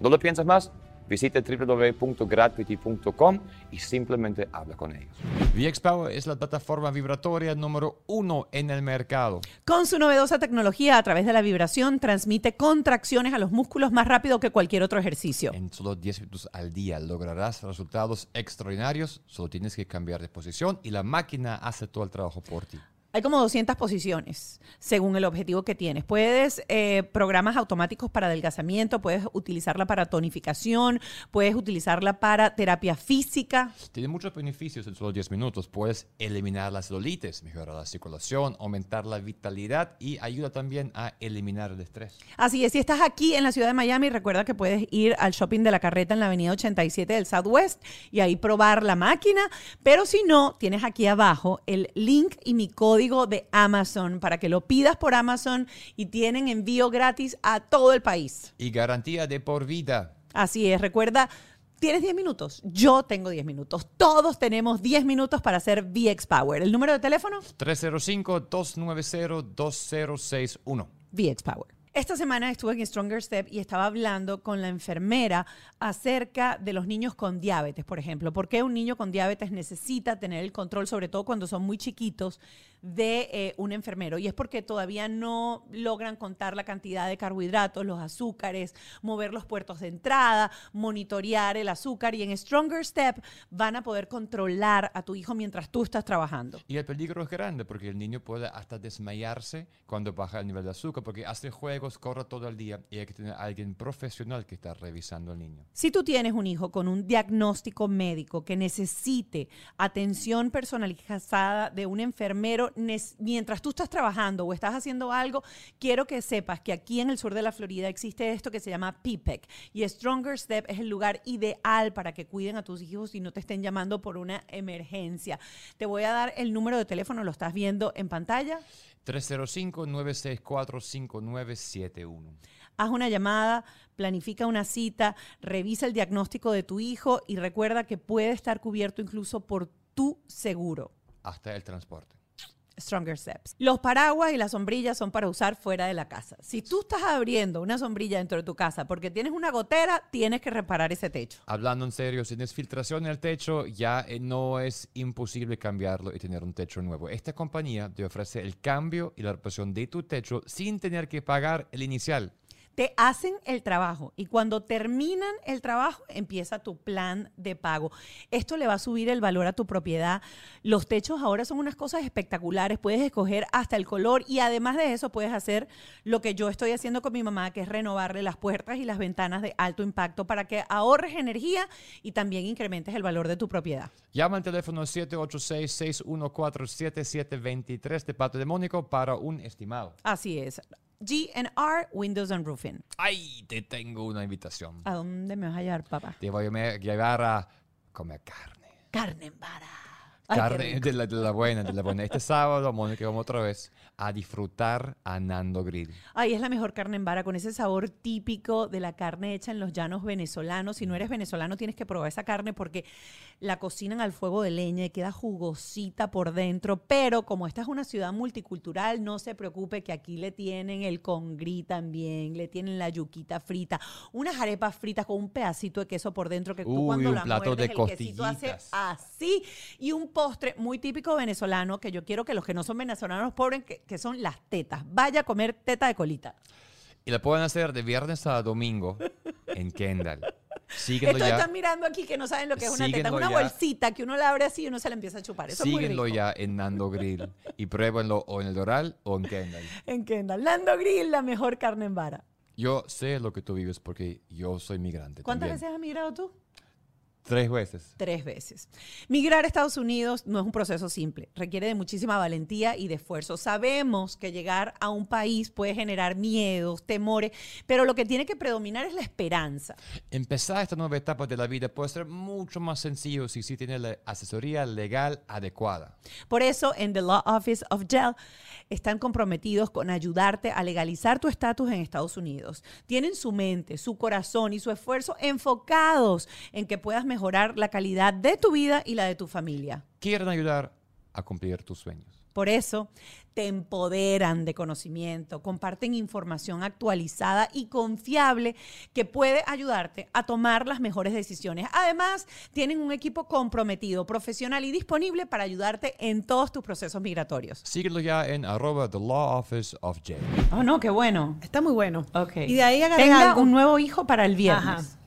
¿No lo piensas más? Visite www.gravity.com y simplemente habla con ellos. VX Power es la plataforma vibratoria número uno en el mercado. Con su novedosa tecnología, a través de la vibración, transmite contracciones a los músculos más rápido que cualquier otro ejercicio. En solo 10 minutos al día lograrás resultados extraordinarios. Solo tienes que cambiar de posición y la máquina hace todo el trabajo por ti. Hay como 200 posiciones según el objetivo que tienes. Puedes eh, programas automáticos para adelgazamiento, puedes utilizarla para tonificación, puedes utilizarla para terapia física. Tiene muchos beneficios en solo 10 minutos. Puedes eliminar las celulitis, mejorar la circulación, aumentar la vitalidad y ayuda también a eliminar el estrés. Así es, si estás aquí en la ciudad de Miami, recuerda que puedes ir al shopping de la carreta en la avenida 87 del Southwest y ahí probar la máquina. Pero si no, tienes aquí abajo el link y mi código de Amazon para que lo pidas por Amazon y tienen envío gratis a todo el país. Y garantía de por vida. Así es, recuerda. ¿Tienes 10 minutos? Yo tengo 10 minutos. Todos tenemos 10 minutos para hacer VX Power. ¿El número de teléfono? 305-290-2061. VX Power. Esta semana estuve en Stronger Step y estaba hablando con la enfermera acerca de los niños con diabetes, por ejemplo. ¿Por qué un niño con diabetes necesita tener el control, sobre todo cuando son muy chiquitos, de eh, un enfermero? Y es porque todavía no logran contar la cantidad de carbohidratos, los azúcares, mover los puertos de entrada, monitorear el azúcar. Y en Stronger Step van a poder controlar a tu hijo mientras tú estás trabajando. Y el peligro es grande porque el niño puede hasta desmayarse cuando baja el nivel de azúcar porque hace juegos, corre todo el día y hay que tener a alguien profesional que está revisando al niño. Si tú tienes un hijo con un diagnóstico médico que necesite atención personalizada de un enfermero mientras tú estás trabajando o estás haciendo algo, quiero que sepas que aquí en el sur de la Florida existe esto que se llama PPEC y Stronger Step es el lugar ideal para que cuiden a tus hijos y no te estén llamando por una emergencia. Te voy a dar el número de teléfono, lo estás viendo en pantalla. 305-964-5971. Haz una llamada, planifica una cita, revisa el diagnóstico de tu hijo y recuerda que puede estar cubierto incluso por tu seguro. Hasta el transporte. Stronger Steps. Los paraguas y las sombrillas son para usar fuera de la casa. Si tú estás abriendo una sombrilla dentro de tu casa porque tienes una gotera, tienes que reparar ese techo. Hablando en serio, si tienes filtración en el techo, ya eh, no es imposible cambiarlo y tener un techo nuevo. Esta compañía te ofrece el cambio y la reparación de tu techo sin tener que pagar el inicial. Te hacen el trabajo y cuando terminan el trabajo empieza tu plan de pago. Esto le va a subir el valor a tu propiedad. Los techos ahora son unas cosas espectaculares, puedes escoger hasta el color y además de eso puedes hacer lo que yo estoy haciendo con mi mamá, que es renovarle las puertas y las ventanas de alto impacto para que ahorres energía y también incrementes el valor de tu propiedad. Llama al teléfono 786-614-7723 de parte de Mónico para un estimado. Así es. GNR Windows and Roofing. ¡Ay! Te tengo una invitación. ¿A dónde me vas a llevar, papá? Te voy a llevar a comer carne. Carne en vara. Carne de la, de la buena, de la buena. Este sábado, Mónica, vamos otra vez a disfrutar a Nando Grill. Ay, es la mejor carne en vara con ese sabor típico de la carne hecha en los llanos venezolanos. Si no eres venezolano, tienes que probar esa carne porque la cocinan al fuego de leña y queda jugosita por dentro. Pero como esta es una ciudad multicultural, no se preocupe que aquí le tienen el congrí también, le tienen la yuquita frita, unas arepas fritas con un pedacito de queso por dentro que tú Uy, cuando un la plato de el quesito hace así y un postre muy típico venezolano que yo quiero que los que no son venezolanos pobres que, que son las tetas. Vaya a comer teta de colita. Y la pueden hacer de viernes a domingo en Kendall. Síguenlo Esto ya. están mirando aquí que no saben lo que es una teta. Es una ya. bolsita que uno la abre así y uno se la empieza a chupar. Eso Síguenlo es muy rico. ya en Nando Grill y pruébenlo o en el Doral o en Kendall. En Kendall. Lando Grill, la mejor carne en vara. Yo sé lo que tú vives porque yo soy migrante. ¿Cuántas también. veces has migrado tú? Tres veces. Tres veces. Migrar a Estados Unidos no es un proceso simple, requiere de muchísima valentía y de esfuerzo. Sabemos que llegar a un país puede generar miedos, temores, pero lo que tiene que predominar es la esperanza. Empezar esta nueva etapa de la vida puede ser mucho más sencillo si sí tiene la asesoría legal adecuada. Por eso, en The Law Office of Gel están comprometidos con ayudarte a legalizar tu estatus en Estados Unidos. Tienen su mente, su corazón y su esfuerzo enfocados en que puedas mejorar la calidad de tu vida y la de tu familia. Quieren ayudar a cumplir tus sueños. Por eso, te empoderan de conocimiento, comparten información actualizada y confiable que puede ayudarte a tomar las mejores decisiones. Además, tienen un equipo comprometido, profesional y disponible para ayudarte en todos tus procesos migratorios. Síguelo ya en arroba the law office of J. Oh, no, qué bueno. Está muy bueno. Ok. Y de ahí Tenga algo. un nuevo hijo para el viernes. Ajá.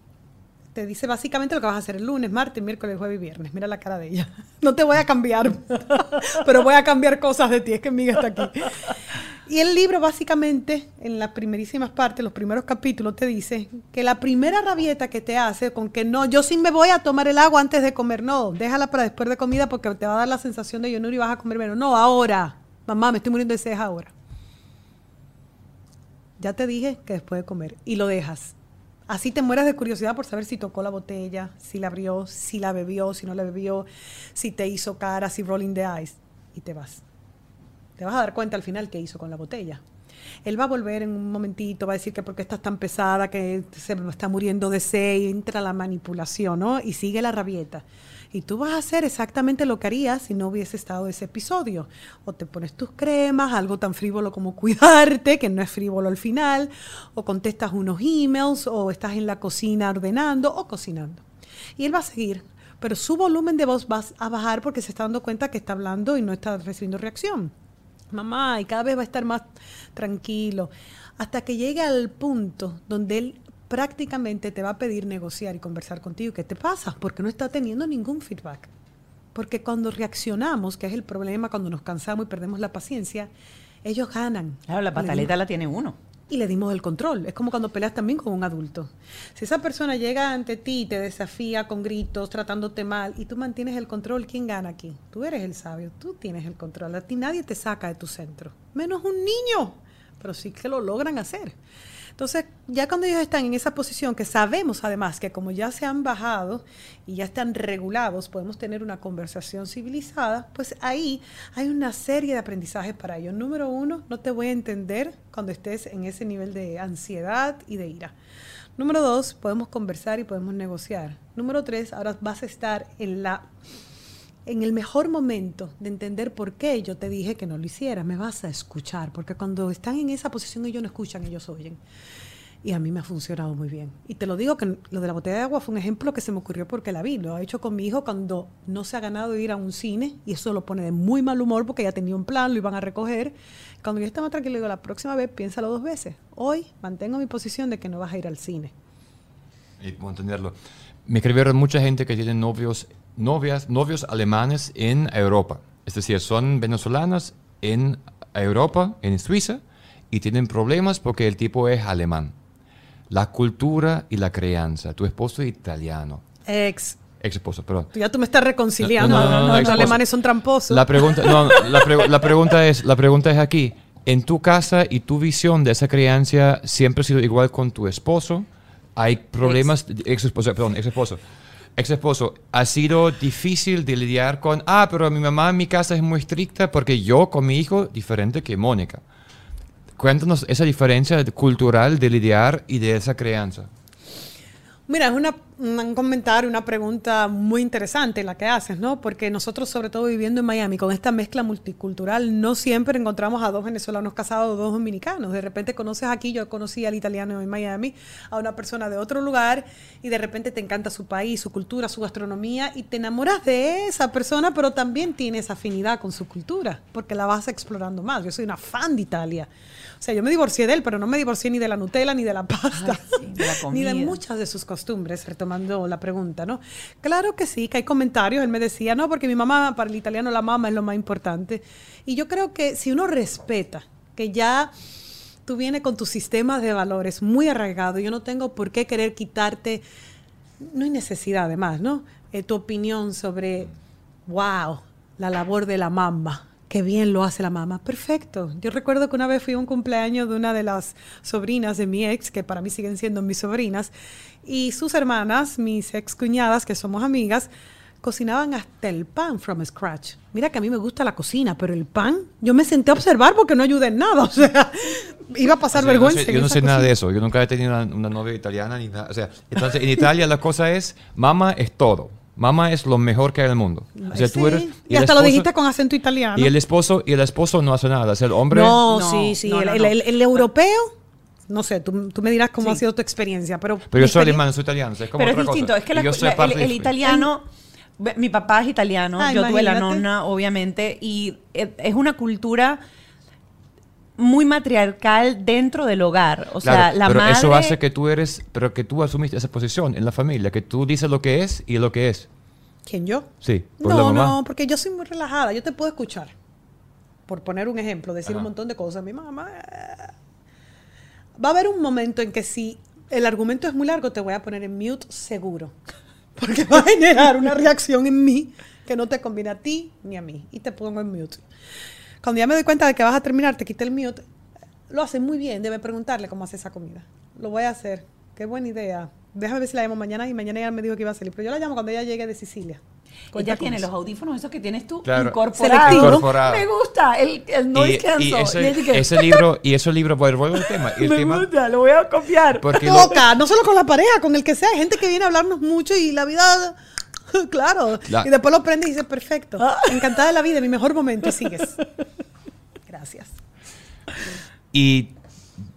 Te dice básicamente lo que vas a hacer el lunes, martes, miércoles, jueves y viernes. Mira la cara de ella. No te voy a cambiar, pero voy a cambiar cosas de ti. Es que Miga está aquí. Y el libro básicamente, en las primerísimas partes, los primeros capítulos, te dice que la primera rabieta que te hace con que no, yo sí me voy a tomar el agua antes de comer, no, déjala para después de comida porque te va a dar la sensación de yonur y vas a comer menos. No, ahora. Mamá, me estoy muriendo de sed ahora. Ya te dije que después de comer. Y lo dejas. Así te mueres de curiosidad por saber si tocó la botella, si la abrió, si la bebió, si no la bebió, si te hizo cara, si rolling the eyes. Y te vas. Te vas a dar cuenta al final qué hizo con la botella. Él va a volver en un momentito, va a decir que porque estás tan pesada, que se está muriendo de sed, entra la manipulación, ¿no? Y sigue la rabieta. Y tú vas a hacer exactamente lo que harías si no hubiese estado ese episodio. O te pones tus cremas, algo tan frívolo como cuidarte, que no es frívolo al final, o contestas unos emails, o estás en la cocina ordenando o cocinando. Y él va a seguir, pero su volumen de voz va a bajar porque se está dando cuenta que está hablando y no está recibiendo reacción. Mamá, y cada vez va a estar más tranquilo, hasta que llegue al punto donde él prácticamente te va a pedir negociar y conversar contigo. ¿Qué te pasa? Porque no está teniendo ningún feedback. Porque cuando reaccionamos, que es el problema cuando nos cansamos y perdemos la paciencia, ellos ganan. Claro, la Le pataleta la tiene uno. y le dimos el control. Es como cuando peleas también con un adulto. Si esa persona llega ante ti y te desafía con gritos, tratándote mal, y tú mantienes el control, ¿quién gana aquí? Tú eres el sabio, tú tienes el control. A ti nadie te saca de tu centro, menos un niño, pero sí que lo logran hacer. Entonces, ya cuando ellos están en esa posición, que sabemos además que como ya se han bajado y ya están regulados, podemos tener una conversación civilizada, pues ahí hay una serie de aprendizajes para ellos. Número uno, no te voy a entender cuando estés en ese nivel de ansiedad y de ira. Número dos, podemos conversar y podemos negociar. Número tres, ahora vas a estar en la en el mejor momento de entender por qué yo te dije que no lo hicieras, me vas a escuchar, porque cuando están en esa posición ellos no escuchan, ellos oyen. y a mí me ha funcionado muy bien. Y te lo digo que lo de la botella de agua fue un ejemplo que se me ocurrió porque la vi. Lo ha hecho con mi hijo cuando no se ha ganado ir a un cine y eso lo pone de muy mal humor porque ya tenía un plan, lo iban a recoger. Cuando yo estaba tranquilo, digo, la próxima vez piénsalo dos veces. Hoy mantengo mi posición de que no vas a ir al cine. Y puedo entenderlo. Me escribieron mucha gente que tiene novios, novias, novios alemanes en Europa. Es decir, son venezolanas en Europa, en Suiza, y tienen problemas porque el tipo es alemán. La cultura y la crianza. Tu esposo es italiano. Ex. Ex esposo, perdón. Ya tú me estás reconciliando. No, no, no, no, los alemanes son tramposos. La pregunta, no, la, pre- la pregunta es, la pregunta es aquí. En tu casa y tu visión de esa crianza siempre ha sido igual con tu esposo. Hay problemas, ex esposo, perdón, ex esposo. Ex esposo, ha sido difícil de lidiar con, ah, pero mi mamá en mi casa es muy estricta porque yo con mi hijo diferente que Mónica. Cuéntanos esa diferencia cultural de lidiar y de esa crianza. Mira, es una, un comentario, una pregunta muy interesante la que haces, ¿no? Porque nosotros, sobre todo viviendo en Miami, con esta mezcla multicultural, no siempre encontramos a dos venezolanos casados, dos dominicanos. De repente conoces aquí, yo conocí al italiano en Miami, a una persona de otro lugar, y de repente te encanta su país, su cultura, su gastronomía, y te enamoras de esa persona, pero también tienes afinidad con su cultura, porque la vas explorando más. Yo soy una fan de Italia. O sea, yo me divorcié de él, pero no me divorcié ni de la Nutella, ni de la pasta, Ay, sí, de la ni de muchas de sus costumbres, retomando la pregunta, ¿no? Claro que sí, que hay comentarios. Él me decía, no, porque mi mamá, para el italiano, la mamá es lo más importante. Y yo creo que si uno respeta que ya tú vienes con tu sistema de valores muy arraigado, yo no tengo por qué querer quitarte, no hay necesidad además, ¿no? Eh, tu opinión sobre, wow, la labor de la mamá. Qué bien lo hace la mamá. Perfecto. Yo recuerdo que una vez fui a un cumpleaños de una de las sobrinas de mi ex, que para mí siguen siendo mis sobrinas, y sus hermanas, mis ex cuñadas, que somos amigas, cocinaban hasta el pan from scratch. Mira que a mí me gusta la cocina, pero el pan, yo me senté a observar porque no ayudé en nada. O sea, iba a pasar O sea, yo no vergüenza. sé- Yo no esa sé nada de eso. Yo nunca he tenido una, una novia italiana ni nada. O sea, entonces en Italia la cosa es, mamá es todo. Mamá es lo mejor que hay en el mundo. O sea, tú Sí, eres... y hasta lo dijiste con acento italiano. Y el esposo y el esposo no hace nada. O sea, el hombre... No, No, sí, sí. no, el, no, el- no. el- el europeo, no sé, tú, tú me dirás cómo Sí. ha sido tu experiencia, pero... Pero yo soy alemán, soy italiano. o sea, es como Pero es cosa. distinto, es que Y la- yo soy la- el, italiano, mi papá es italiano, Ah, yo tuve la imagínate. nonna, obviamente, y eh, es una cultura muy matriarcal dentro del hogar. O sea, Claro, la pero madre... eso hace que tú eres... Pero que tú asumiste esa posición en la familia. Que tú dices lo que es y lo que es. ¿Quién yo? Sí, por la No, mamá. no, porque yo soy muy relajada, yo te puedo escuchar. Por poner un ejemplo, decir Ajá. un montón de cosas. Mi mamá... eh, Va a haber un momento en que si el argumento es muy largo, te voy a poner en mute seguro. Porque va a generar una reacción en mí que no te conviene a ti ni a mí. Y te pongo en mute. Cuando ya me doy cuenta de que vas a terminar, te quité el mute. Lo hace muy bien. Debe preguntarle cómo hace esa comida. Lo voy a hacer. Qué buena idea. Déjame ver si la llamo mañana. Y mañana ella me dijo que iba a salir. Pero yo la llamo cuando ella llegue de Sicilia. Cuenta Ella tiene eso. los audífonos, esos que tienes tú, Claro. incorporados. Incorporado. Me gusta el, el noise y, cancel. y ese, Y que- ese libro, y ese libro, bueno, vuelvo al tema. y el me tema gusta, lo voy a copiar. porque lo- Toca, no solo con la pareja, con el que sea. Hay gente que viene a hablarnos mucho y la vida, claro. La- Y después lo prende y dice, perfecto. Encantada de la vida, mi mejor momento. Sigues. Gracias. Y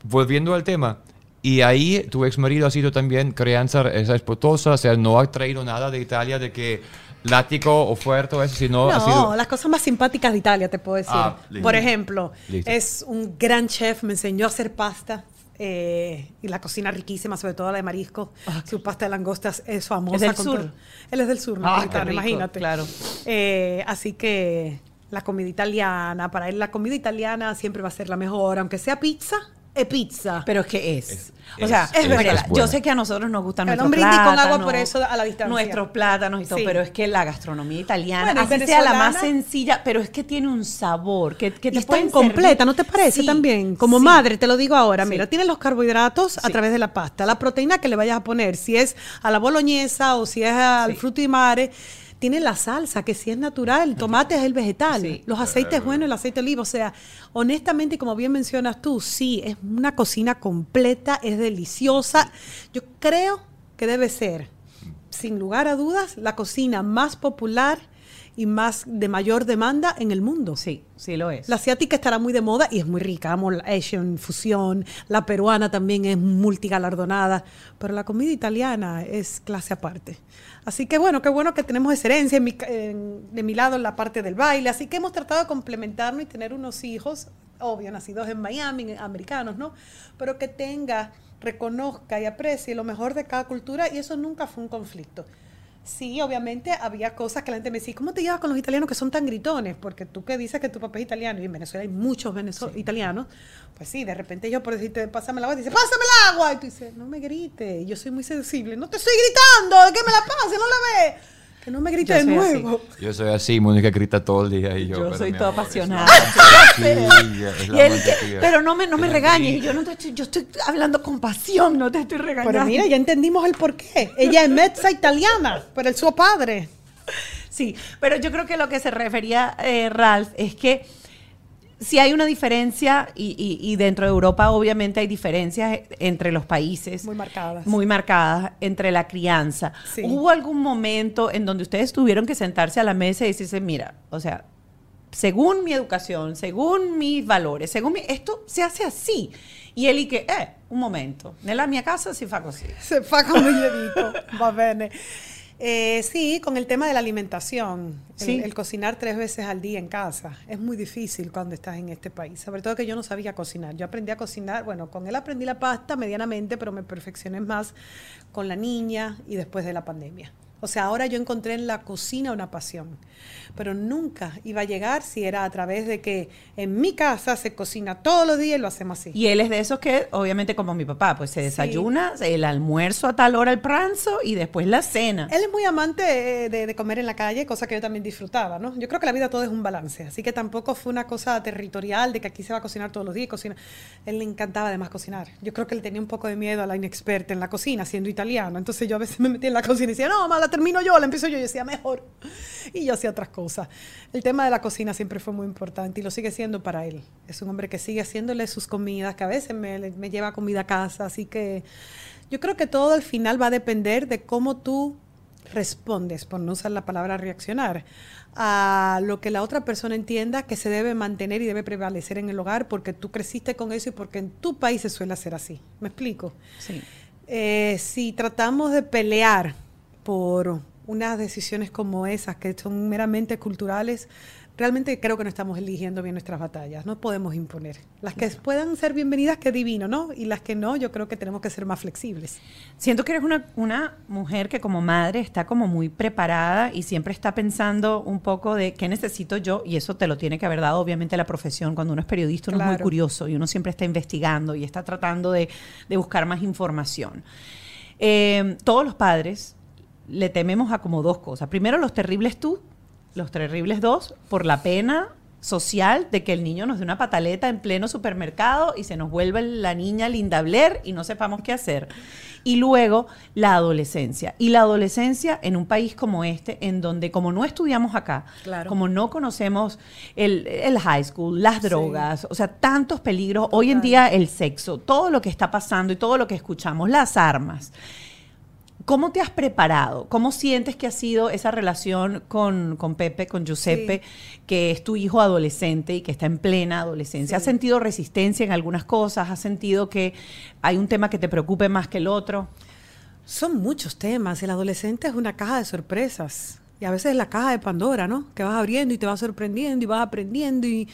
volviendo al tema, y ahí tu ex marido ha sido también crianza esa esposa, o sea, no ha traído nada de Italia de que látigo o fuerte o eso, sino ha No, sido... las cosas más simpáticas de Italia, te puedo decir. Ah, listo. Por ejemplo, Listo. es un gran chef, me enseñó a hacer pasta. Eh, y la cocina riquísima, sobre todo la de marisco. Su pasta de langostas es famosa. ¿Es del con sur? todo- Él es del sur, Ah, qué rico, imagínate. claro. Eh, así que la comida italiana, para él la comida italiana siempre va a ser la mejor, aunque sea pizza, es pizza. Pero es que es. Es- o sea, es- verdad. yo sé que a nosotros nos gustan nuestros brindis con agua plátanos, por eso a la distancia. Nuestros plátanos y todo, Sí. pero es que la gastronomía italiana, Bueno, y así sea la más sencilla, pero es que tiene un sabor que, que Y te está incompleta, servir. ¿no te parece Sí, también? Como sí. madre, te lo digo ahora, Sí. mira, tienes los carbohidratos a través de la pasta, la proteína que le vayas a poner, si es a la boloñesa o si es al Sí. frutti di mare, tiene la salsa, que si es natural, el tomate es el vegetal, Sí. los aceites buenos, el aceite de oliva, o sea, honestamente, y como bien mencionas tú, sí, es una cocina completa, es deliciosa. Yo creo que debe ser, sin lugar a dudas, la cocina más popular y más de mayor demanda en el mundo. Sí, sí lo es. La asiática estará muy de moda y es muy rica. Amo la Asian fusión. La peruana también es multigalardonada. Pero la comida italiana es clase aparte. Así que bueno, qué bueno que tenemos esa herencia en mi- en- de mi lado en la parte del baile. Así que hemos tratado de complementarnos y tener unos hijos, obvio, nacidos en Miami, americanos, ¿no? Pero que tenga, reconozca y aprecie lo mejor de cada cultura y eso nunca fue un conflicto. Sí, obviamente había cosas que la gente me decía, ¿cómo te llevas con los italianos que son tan gritones? Porque tú que dices que tu papá es italiano y en Venezuela hay muchos italianos, pues sí, de repente yo por decirte, pásame el agua, dice, pásame el agua. Y tú dices, no me grites, yo soy muy sensible, no te estoy gritando, de que me la pase, no la ve. Que no me grite de nuevo. Yo soy así, Mónica grita todo el día y yo. Yo pero soy toda amor, apasionada. él, pero no me, no me regañes, yo no te estoy, yo estoy hablando con pasión, no te estoy regañando. Pero mira, ya entendimos el porqué. Ella es mezza italiana, pero el suo padre. Sí, pero yo creo que lo que se refería eh, Ralph es que si hay una diferencia y, y- y dentro de Europa obviamente hay diferencias entre los países. Muy marcadas. Muy marcadas entre la crianza. Sí. ¿Hubo algún momento en donde ustedes tuvieron que sentarse a la mesa y decirse, mira, o sea, según mi educación, según mis valores, según mi, esto se hace así? Y él y que, eh, un momento, nella mia casa si fa così. Se fa come io dico, va bene. Eh, sí, con el tema de la alimentación, el, el cocinar tres veces al día en casa es muy difícil cuando estás en este país, sobre todo que yo no sabía cocinar. Yo aprendí a cocinar, bueno, con él aprendí la pasta medianamente, pero me perfeccioné más con la niña y después de la pandemia. O sea, ahora yo encontré en la cocina una pasión, pero nunca iba a llegar si era a través de que en mi casa se cocina todos los días y lo hacemos así. Y él es de esos que, obviamente, como mi papá, pues se desayuna, el almuerzo a tal hora, el pranzo y después la cena. Él es muy amante eh, de, de comer en la calle, cosa que yo también disfrutaba, ¿no? Yo creo que la vida todo es un balance, así que tampoco fue una cosa territorial de que aquí se va a cocinar todos los días. Cocina. Él le encantaba además cocinar. Yo creo que él tenía un poco de miedo a la inexperta en la cocina, siendo italiano. Entonces yo a veces me metía en la cocina y decía, no, mamá, la termino yo, la empiezo yo. Y yo decía, mejor. Y yo hacía otras cosas. El tema de la cocina siempre fue muy importante y lo sigue siendo para él. Es un hombre que sigue haciéndole sus comidas, que a veces me, me lleva comida a casa, así que yo creo que todo al final va a depender de cómo tú respondes, por no usar la palabra reaccionar, a lo que la otra persona entienda que se debe mantener y debe prevalecer en el hogar porque tú creciste con eso y porque en tu país se suele hacer así. ¿Me explico? Sí. Eh, si tratamos de pelear por unas decisiones como esas, que son meramente culturales, realmente creo que no estamos eligiendo bien nuestras batallas. No podemos imponer. Las que puedan ser bienvenidas, qué divino, ¿no? Y las que no, yo creo que tenemos que ser más flexibles. Siento que eres una, una mujer que como madre está como muy preparada y siempre está pensando un poco de qué necesito yo y eso te lo tiene que haber dado obviamente la profesión. Cuando uno es periodista uno es muy Claro. curioso y uno siempre está investigando y está tratando de, de buscar más información. Eh, todos los padres le tememos a como dos cosas. Primero los terribles tú, los terribles dos, por la pena social de que el niño nos dé una pataleta en pleno supermercado y se nos vuelva la niña Linda Blair y no sepamos qué hacer. Y luego la adolescencia. Y la adolescencia en un país como este, en donde como no estudiamos acá, Claro. como no conocemos el, el high school, las Sí. drogas, o sea, tantos peligros, hoy en día el sexo, todo lo que está pasando y todo lo que escuchamos, las armas. ¿Cómo te has preparado? ¿Cómo sientes que ha sido esa relación con, con Pepe, con Giuseppe, que es tu hijo adolescente y que está en plena adolescencia? ¿Has sentido resistencia en algunas cosas? ¿Has sentido que hay un tema que te preocupe más que el otro? Son muchos temas. El adolescente es una caja de sorpresas. Y a veces es la caja de Pandora, ¿no? Que vas abriendo y te vas sorprendiendo y vas aprendiendo. Y,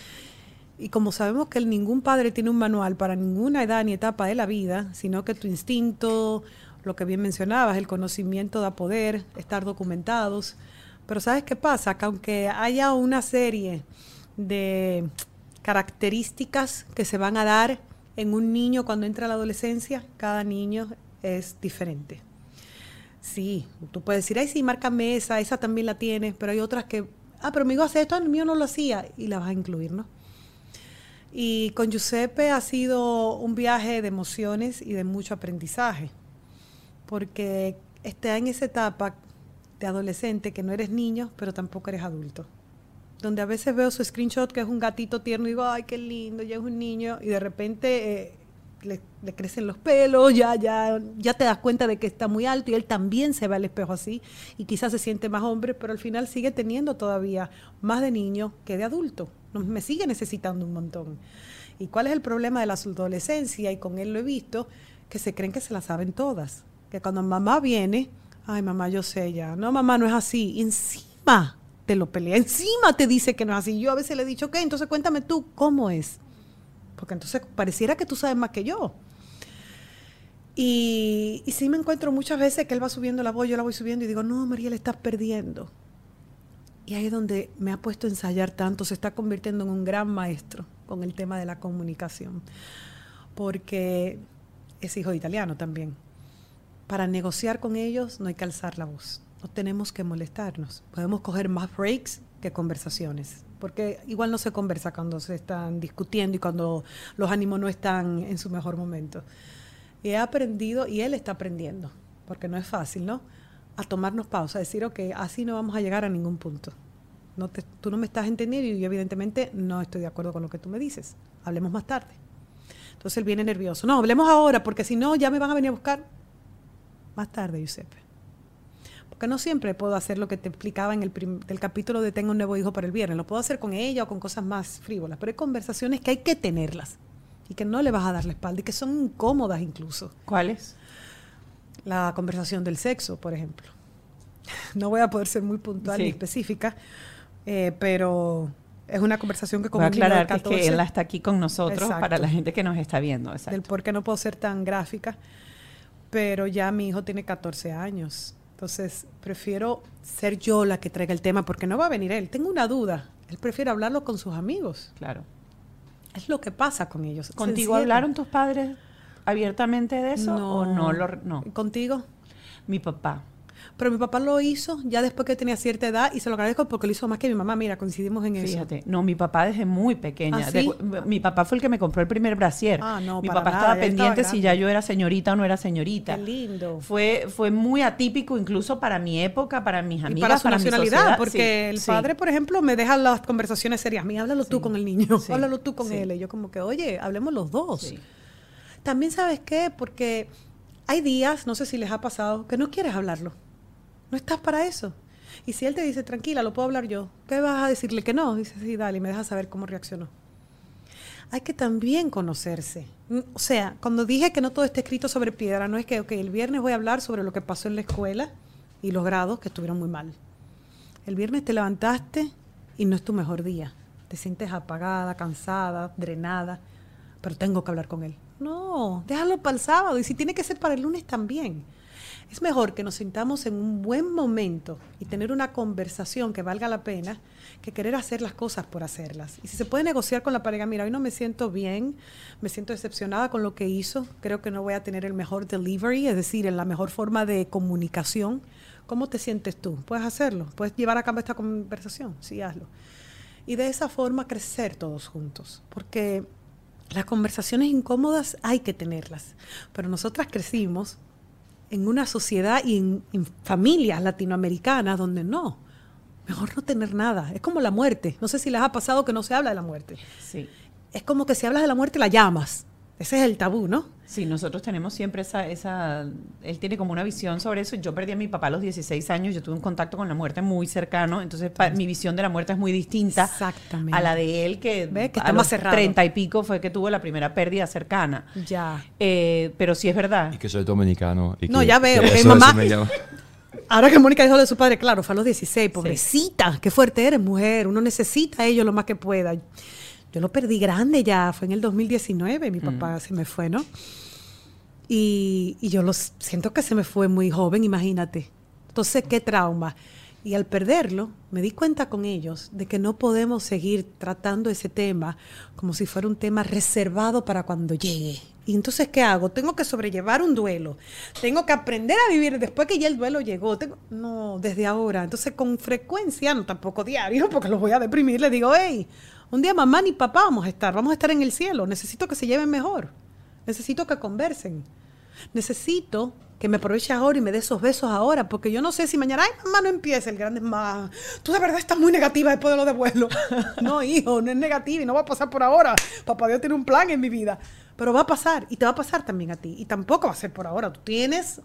y como sabemos que ningún padre tiene un manual para ninguna edad ni etapa de la vida, sino que tu instinto, lo que bien mencionabas, el conocimiento da poder, estar documentados. Pero ¿sabes qué pasa? Que aunque haya una serie de características que se van a dar en un niño cuando entra a la adolescencia, cada niño es diferente. Sí, tú puedes decir, ay, sí, márcame esa, esa también la tienes, pero hay otras que, ah, pero mi hijo hace esto, el mío no lo hacía, y la vas a incluir, ¿no? Y con Giuseppe ha sido un viaje de emociones y de mucho aprendizaje, porque está en esa etapa de adolescente que no eres niño, pero tampoco eres adulto. Donde a veces veo su screenshot que es un gatito tierno y digo, ay, qué lindo, ya es un niño, y de repente eh, le, le crecen los pelos, ya, ya, ya te das cuenta de que está muy alto y él también se ve al espejo así y quizás se siente más hombre, pero al final sigue teniendo todavía más de niño que de adulto. Me sigue necesitando un montón. ¿Y cuál es el problema de la adolescencia? Y con él lo he visto, que se creen que se la saben todas. Que cuando mamá viene, ay mamá, yo sé ya. No, mamá, no es así. Encima te lo pelea, encima te dice que no es así. Yo a veces le he dicho, ok, entonces cuéntame tú cómo es. Porque entonces pareciera que tú sabes más que yo. Y, y sí me encuentro muchas veces que él va subiendo la voz, yo la voy subiendo y digo, no, María, le estás perdiendo. Y ahí es donde me ha puesto a ensayar tanto, se está convirtiendo en un gran maestro con el tema de la comunicación. Porque es hijo de italiano también. Para negociar con ellos no hay que alzar la voz, no tenemos que molestarnos. Podemos coger más breaks que conversaciones, porque igual no se conversa cuando se están discutiendo y cuando los ánimos no están en su mejor momento. Y he aprendido, y él está aprendiendo, porque no es fácil, ¿no? A tomarnos pausa, a decir, ok, así no vamos a llegar a ningún punto. No te- tú no me estás entendiendo y yo evidentemente no estoy de acuerdo con lo que tú me dices. Hablemos más tarde. Entonces él viene nervioso. No, hablemos ahora, porque si no, ya me van a venir a buscar más tarde, Giuseppe. Porque no siempre puedo hacer lo que te explicaba en el del capítulo de Tengo un nuevo hijo para el viernes. Lo puedo hacer con ella o con cosas más frívolas, pero hay conversaciones que hay que tenerlas y que no le vas a dar la espalda y que son incómodas incluso. ¿Cuáles? La conversación del sexo, por ejemplo. No voy a poder ser muy puntual ni Sí. específica, eh, pero es una conversación que de aclarar que, es que 14 él está aquí con nosotros Exacto. para la gente que nos está viendo. del Exacto. por qué no puedo ser tan gráfica, pero ya mi hijo tiene 14 años. Entonces, prefiero ser yo la que traiga el tema porque no va a venir él. Tengo una duda. Él prefiere hablarlo con sus amigos. Claro. Es lo que pasa con ellos. ¿Contigo hablaron tus padres abiertamente de eso o no lo no? ¿Contigo? Mi papá. Pero mi papá lo hizo ya después que tenía cierta edad y se lo agradezco porque lo hizo más que mi mamá. Mira, coincidimos en eso. Fíjate, no, mi papá desde muy pequeña. ¿Ah, De- mi papá fue el que me compró el primer brasier. Ah, no, mi para papá nada, estaba pendiente si ya yo era señorita o no era señorita. Qué lindo. Fue, fue muy atípico incluso para mi época, para mis Y amigas, para su nacionalidad, porque Sí, el sí. padre, por ejemplo, me deja las conversaciones serias. Mira, háblalo tú con el niño, háblalo tú con él. Y yo como que, oye, hablemos los dos. Sí. También sabes qué, porque hay días, no sé si les ha pasado, que no quieres hablarlo. No estás para eso. Y si él te dice, tranquila, lo puedo hablar yo, ¿qué vas a decirle que no? Dice, sí, dale, y me dejas saber cómo reaccionó. Hay que también conocerse. Mm, O sea, cuando dije que no todo está escrito sobre piedra, no es que, el viernes voy a hablar sobre lo que pasó en la escuela y los grados que estuvieron muy mal. El viernes te levantaste y no es tu mejor día. Te sientes apagada, cansada, drenada, pero tengo que hablar con él. No, déjalo para el sábado y si tiene que ser para el lunes también. Es mejor que nos sintamos en un buen momento y tener una conversación que valga la pena que querer hacer las cosas por hacerlas. Y si se puede negociar con la pareja, mira, hoy no me siento bien, me siento decepcionada con lo que hizo, creo que no voy a tener el mejor delivery, es decir, la mejor forma de comunicación. ¿Cómo te sientes tú? ¿Puedes hacerlo? ¿Puedes llevar a cabo esta conversación? Sí, hazlo. Y de esa forma crecer todos juntos, porque las conversaciones incómodas hay que tenerlas, pero nosotras crecimos en una sociedad y en, en familias latinoamericanas donde no, mejor no tener nada. Es como la muerte. No sé si les ha pasado que no se habla de la muerte. Sí. Es como que si hablas de la muerte la llamas. Ese es el tabú, ¿no? Sí, nosotros tenemos siempre esa, esa, él tiene como una visión sobre eso. Yo perdí a mi papá a los 16 años, yo tuve un contacto con la muerte muy cercano, entonces pa- mi visión de la muerte es muy distinta Exactamente. a la de él, que, Ve, que a está los más cerrado. 30 y pico fue que tuvo la primera pérdida cercana. Ya. Eh, pero sí es verdad. Y que soy dominicano. y No, que- ya veo, que eso- mamá- eso me llama. Ahora que Mónica dijo de su padre, claro, fue a los 16, pobrecita, qué fuerte eres, mujer, uno necesita a ellos lo más que pueda. Yo lo perdí grande ya, fue en el 2019, mi papá se me fue, ¿no? Y, y yo lo siento que se me fue muy joven, imagínate. Entonces, qué trauma. Y al perderlo, me di cuenta con ellos de que no podemos seguir tratando ese tema como si fuera un tema reservado para cuando llegue. Y entonces, ¿qué hago? Tengo que sobrellevar un duelo. Tengo que aprender a vivir después que ya el duelo llegó. Tengo- no, desde ahora. Entonces, con frecuencia, no tampoco diario, porque los voy a deprimir, le digo, hey, un día mamá ni papá vamos a estar, vamos a estar en el cielo. Necesito que se lleven mejor. Necesito que conversen. Necesito que me aproveche ahora y me dé esos besos ahora, porque yo no sé si mañana, ay, mamá, no empieza, el grande más, tú de verdad estás muy negativa después de lo de vuelo. no, hijo, no es negativa y no va a pasar por ahora. Papá Dios tiene un plan en mi vida, pero va a pasar y te va a pasar también a ti y tampoco va a ser por ahora. Tú tienes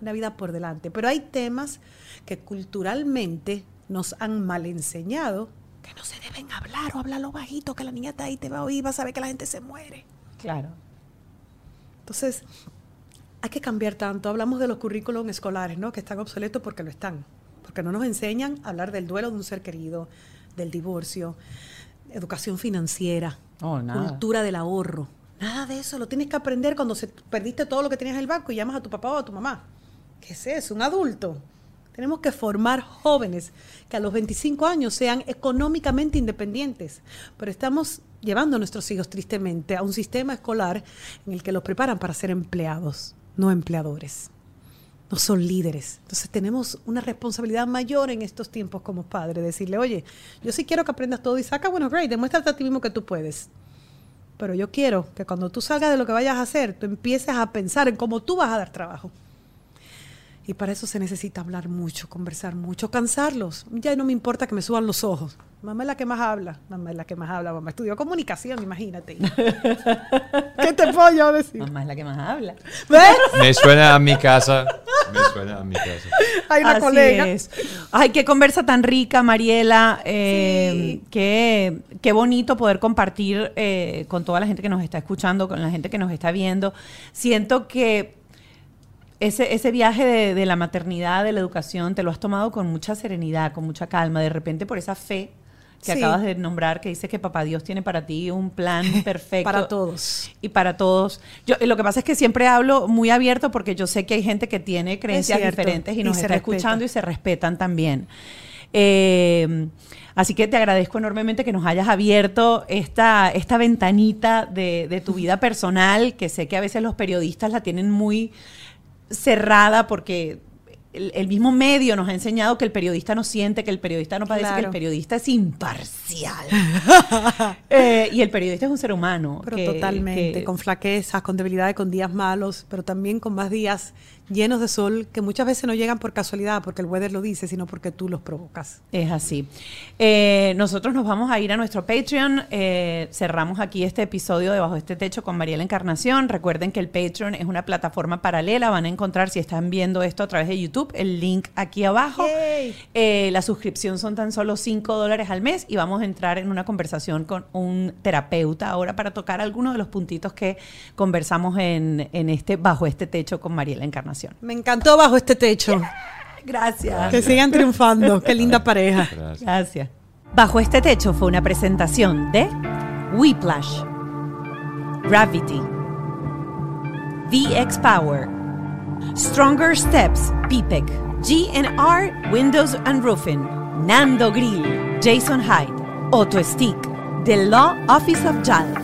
una vida por delante, pero hay temas que culturalmente nos han mal enseñado que no se deben hablar o hablarlo bajito, que la niña está ahí, te va a oír, va a saber que la gente se muere. Claro. Entonces, hay que cambiar tanto. Hablamos de los currículums escolares, ¿no? Que están obsoletos porque lo están. Porque no nos enseñan a hablar del duelo de un ser querido, del divorcio, educación financiera, Oh, cultura del ahorro. Nada de eso. Lo tienes que aprender cuando se, perdiste todo lo que tenías en el banco y llamas a tu papá o a tu mamá. ¿Qué es eso? Un adulto. Tenemos que formar jóvenes que a los 25 años sean económicamente independientes. Pero estamos llevando a nuestros hijos tristemente a un sistema escolar en el que los preparan para ser empleados, no empleadores. No son líderes. Entonces tenemos una responsabilidad mayor en estos tiempos como padres. Decirle, oye, yo sí quiero que aprendas todo y saca buenos grades, demuéstrate a ti mismo que tú puedes. Pero yo quiero que cuando tú salgas de lo que vayas a hacer, tú empieces a pensar en cómo tú vas a dar trabajo. Y para eso se necesita hablar mucho, conversar mucho, cansarlos. Ya no me importa que me suban los ojos. Mamá es la que más habla. Mamá es la que más habla. Mamá estudió comunicación, imagínate. ¿Qué te puedo yo decir? Mamá es la que más habla. ¿Ves? Me suena a mi casa. Me suena a mi casa. Hay una Así colega. es. Ay, qué conversa tan rica, Mariela. Eh, qué, qué bonito poder compartir eh, con toda la gente que nos está escuchando, con la gente que nos está viendo. Siento que ese, ese viaje de, de la maternidad, de la educación, te lo has tomado con mucha serenidad, con mucha calma. De repente, por esa fe que Sí. acabas de nombrar, que dice que Papá Dios tiene para ti un plan perfecto. Para todos. Y para todos. Yo, lo que pasa es que siempre hablo muy abierto porque yo sé que hay gente que tiene creencias diferentes y nos está respeta. escuchando y se respetan también. Eh, así que te agradezco enormemente que nos hayas abierto esta, esta ventanita de, de tu vida personal, que sé que a veces los periodistas la tienen muy cerrada porque el, el mismo medio nos ha enseñado que el periodista no siente, que el periodista no padece, que el periodista es imparcial. Eh, y el periodista es un ser humano. Pero que- totalmente, que- con flaquezas, con debilidades, con días malos, pero también con más días llenos de sol que muchas veces no llegan por casualidad, porque el weather lo dice, sino porque tú los provocas. Es así. Eh, nosotros nos vamos a ir a nuestro Patreon. Eh, cerramos aquí este episodio de Bajo este Techo con Mariela Encarnación. Recuerden que el Patreon es una plataforma paralela. Van a encontrar, si están viendo esto a través de YouTube, el link aquí abajo. Eh, la suscripción son tan solo 5 dólares al mes y vamos a entrar en una conversación con un terapeuta ahora para tocar algunos de los puntitos que conversamos en, en este Bajo este Techo con Mariela Encarnación. Me encantó bajo este techo. Gracias. Que sigan triunfando. Qué linda pareja. Gracias. Gracias. Bajo este techo fue una presentación de Whiplash, Gravity, VX Power, Stronger Steps, PPEC, GNR Windows and Roofing, Nando Grill, Jason Hyde, Auto Stick, The Law Office of JAL.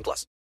18 plus.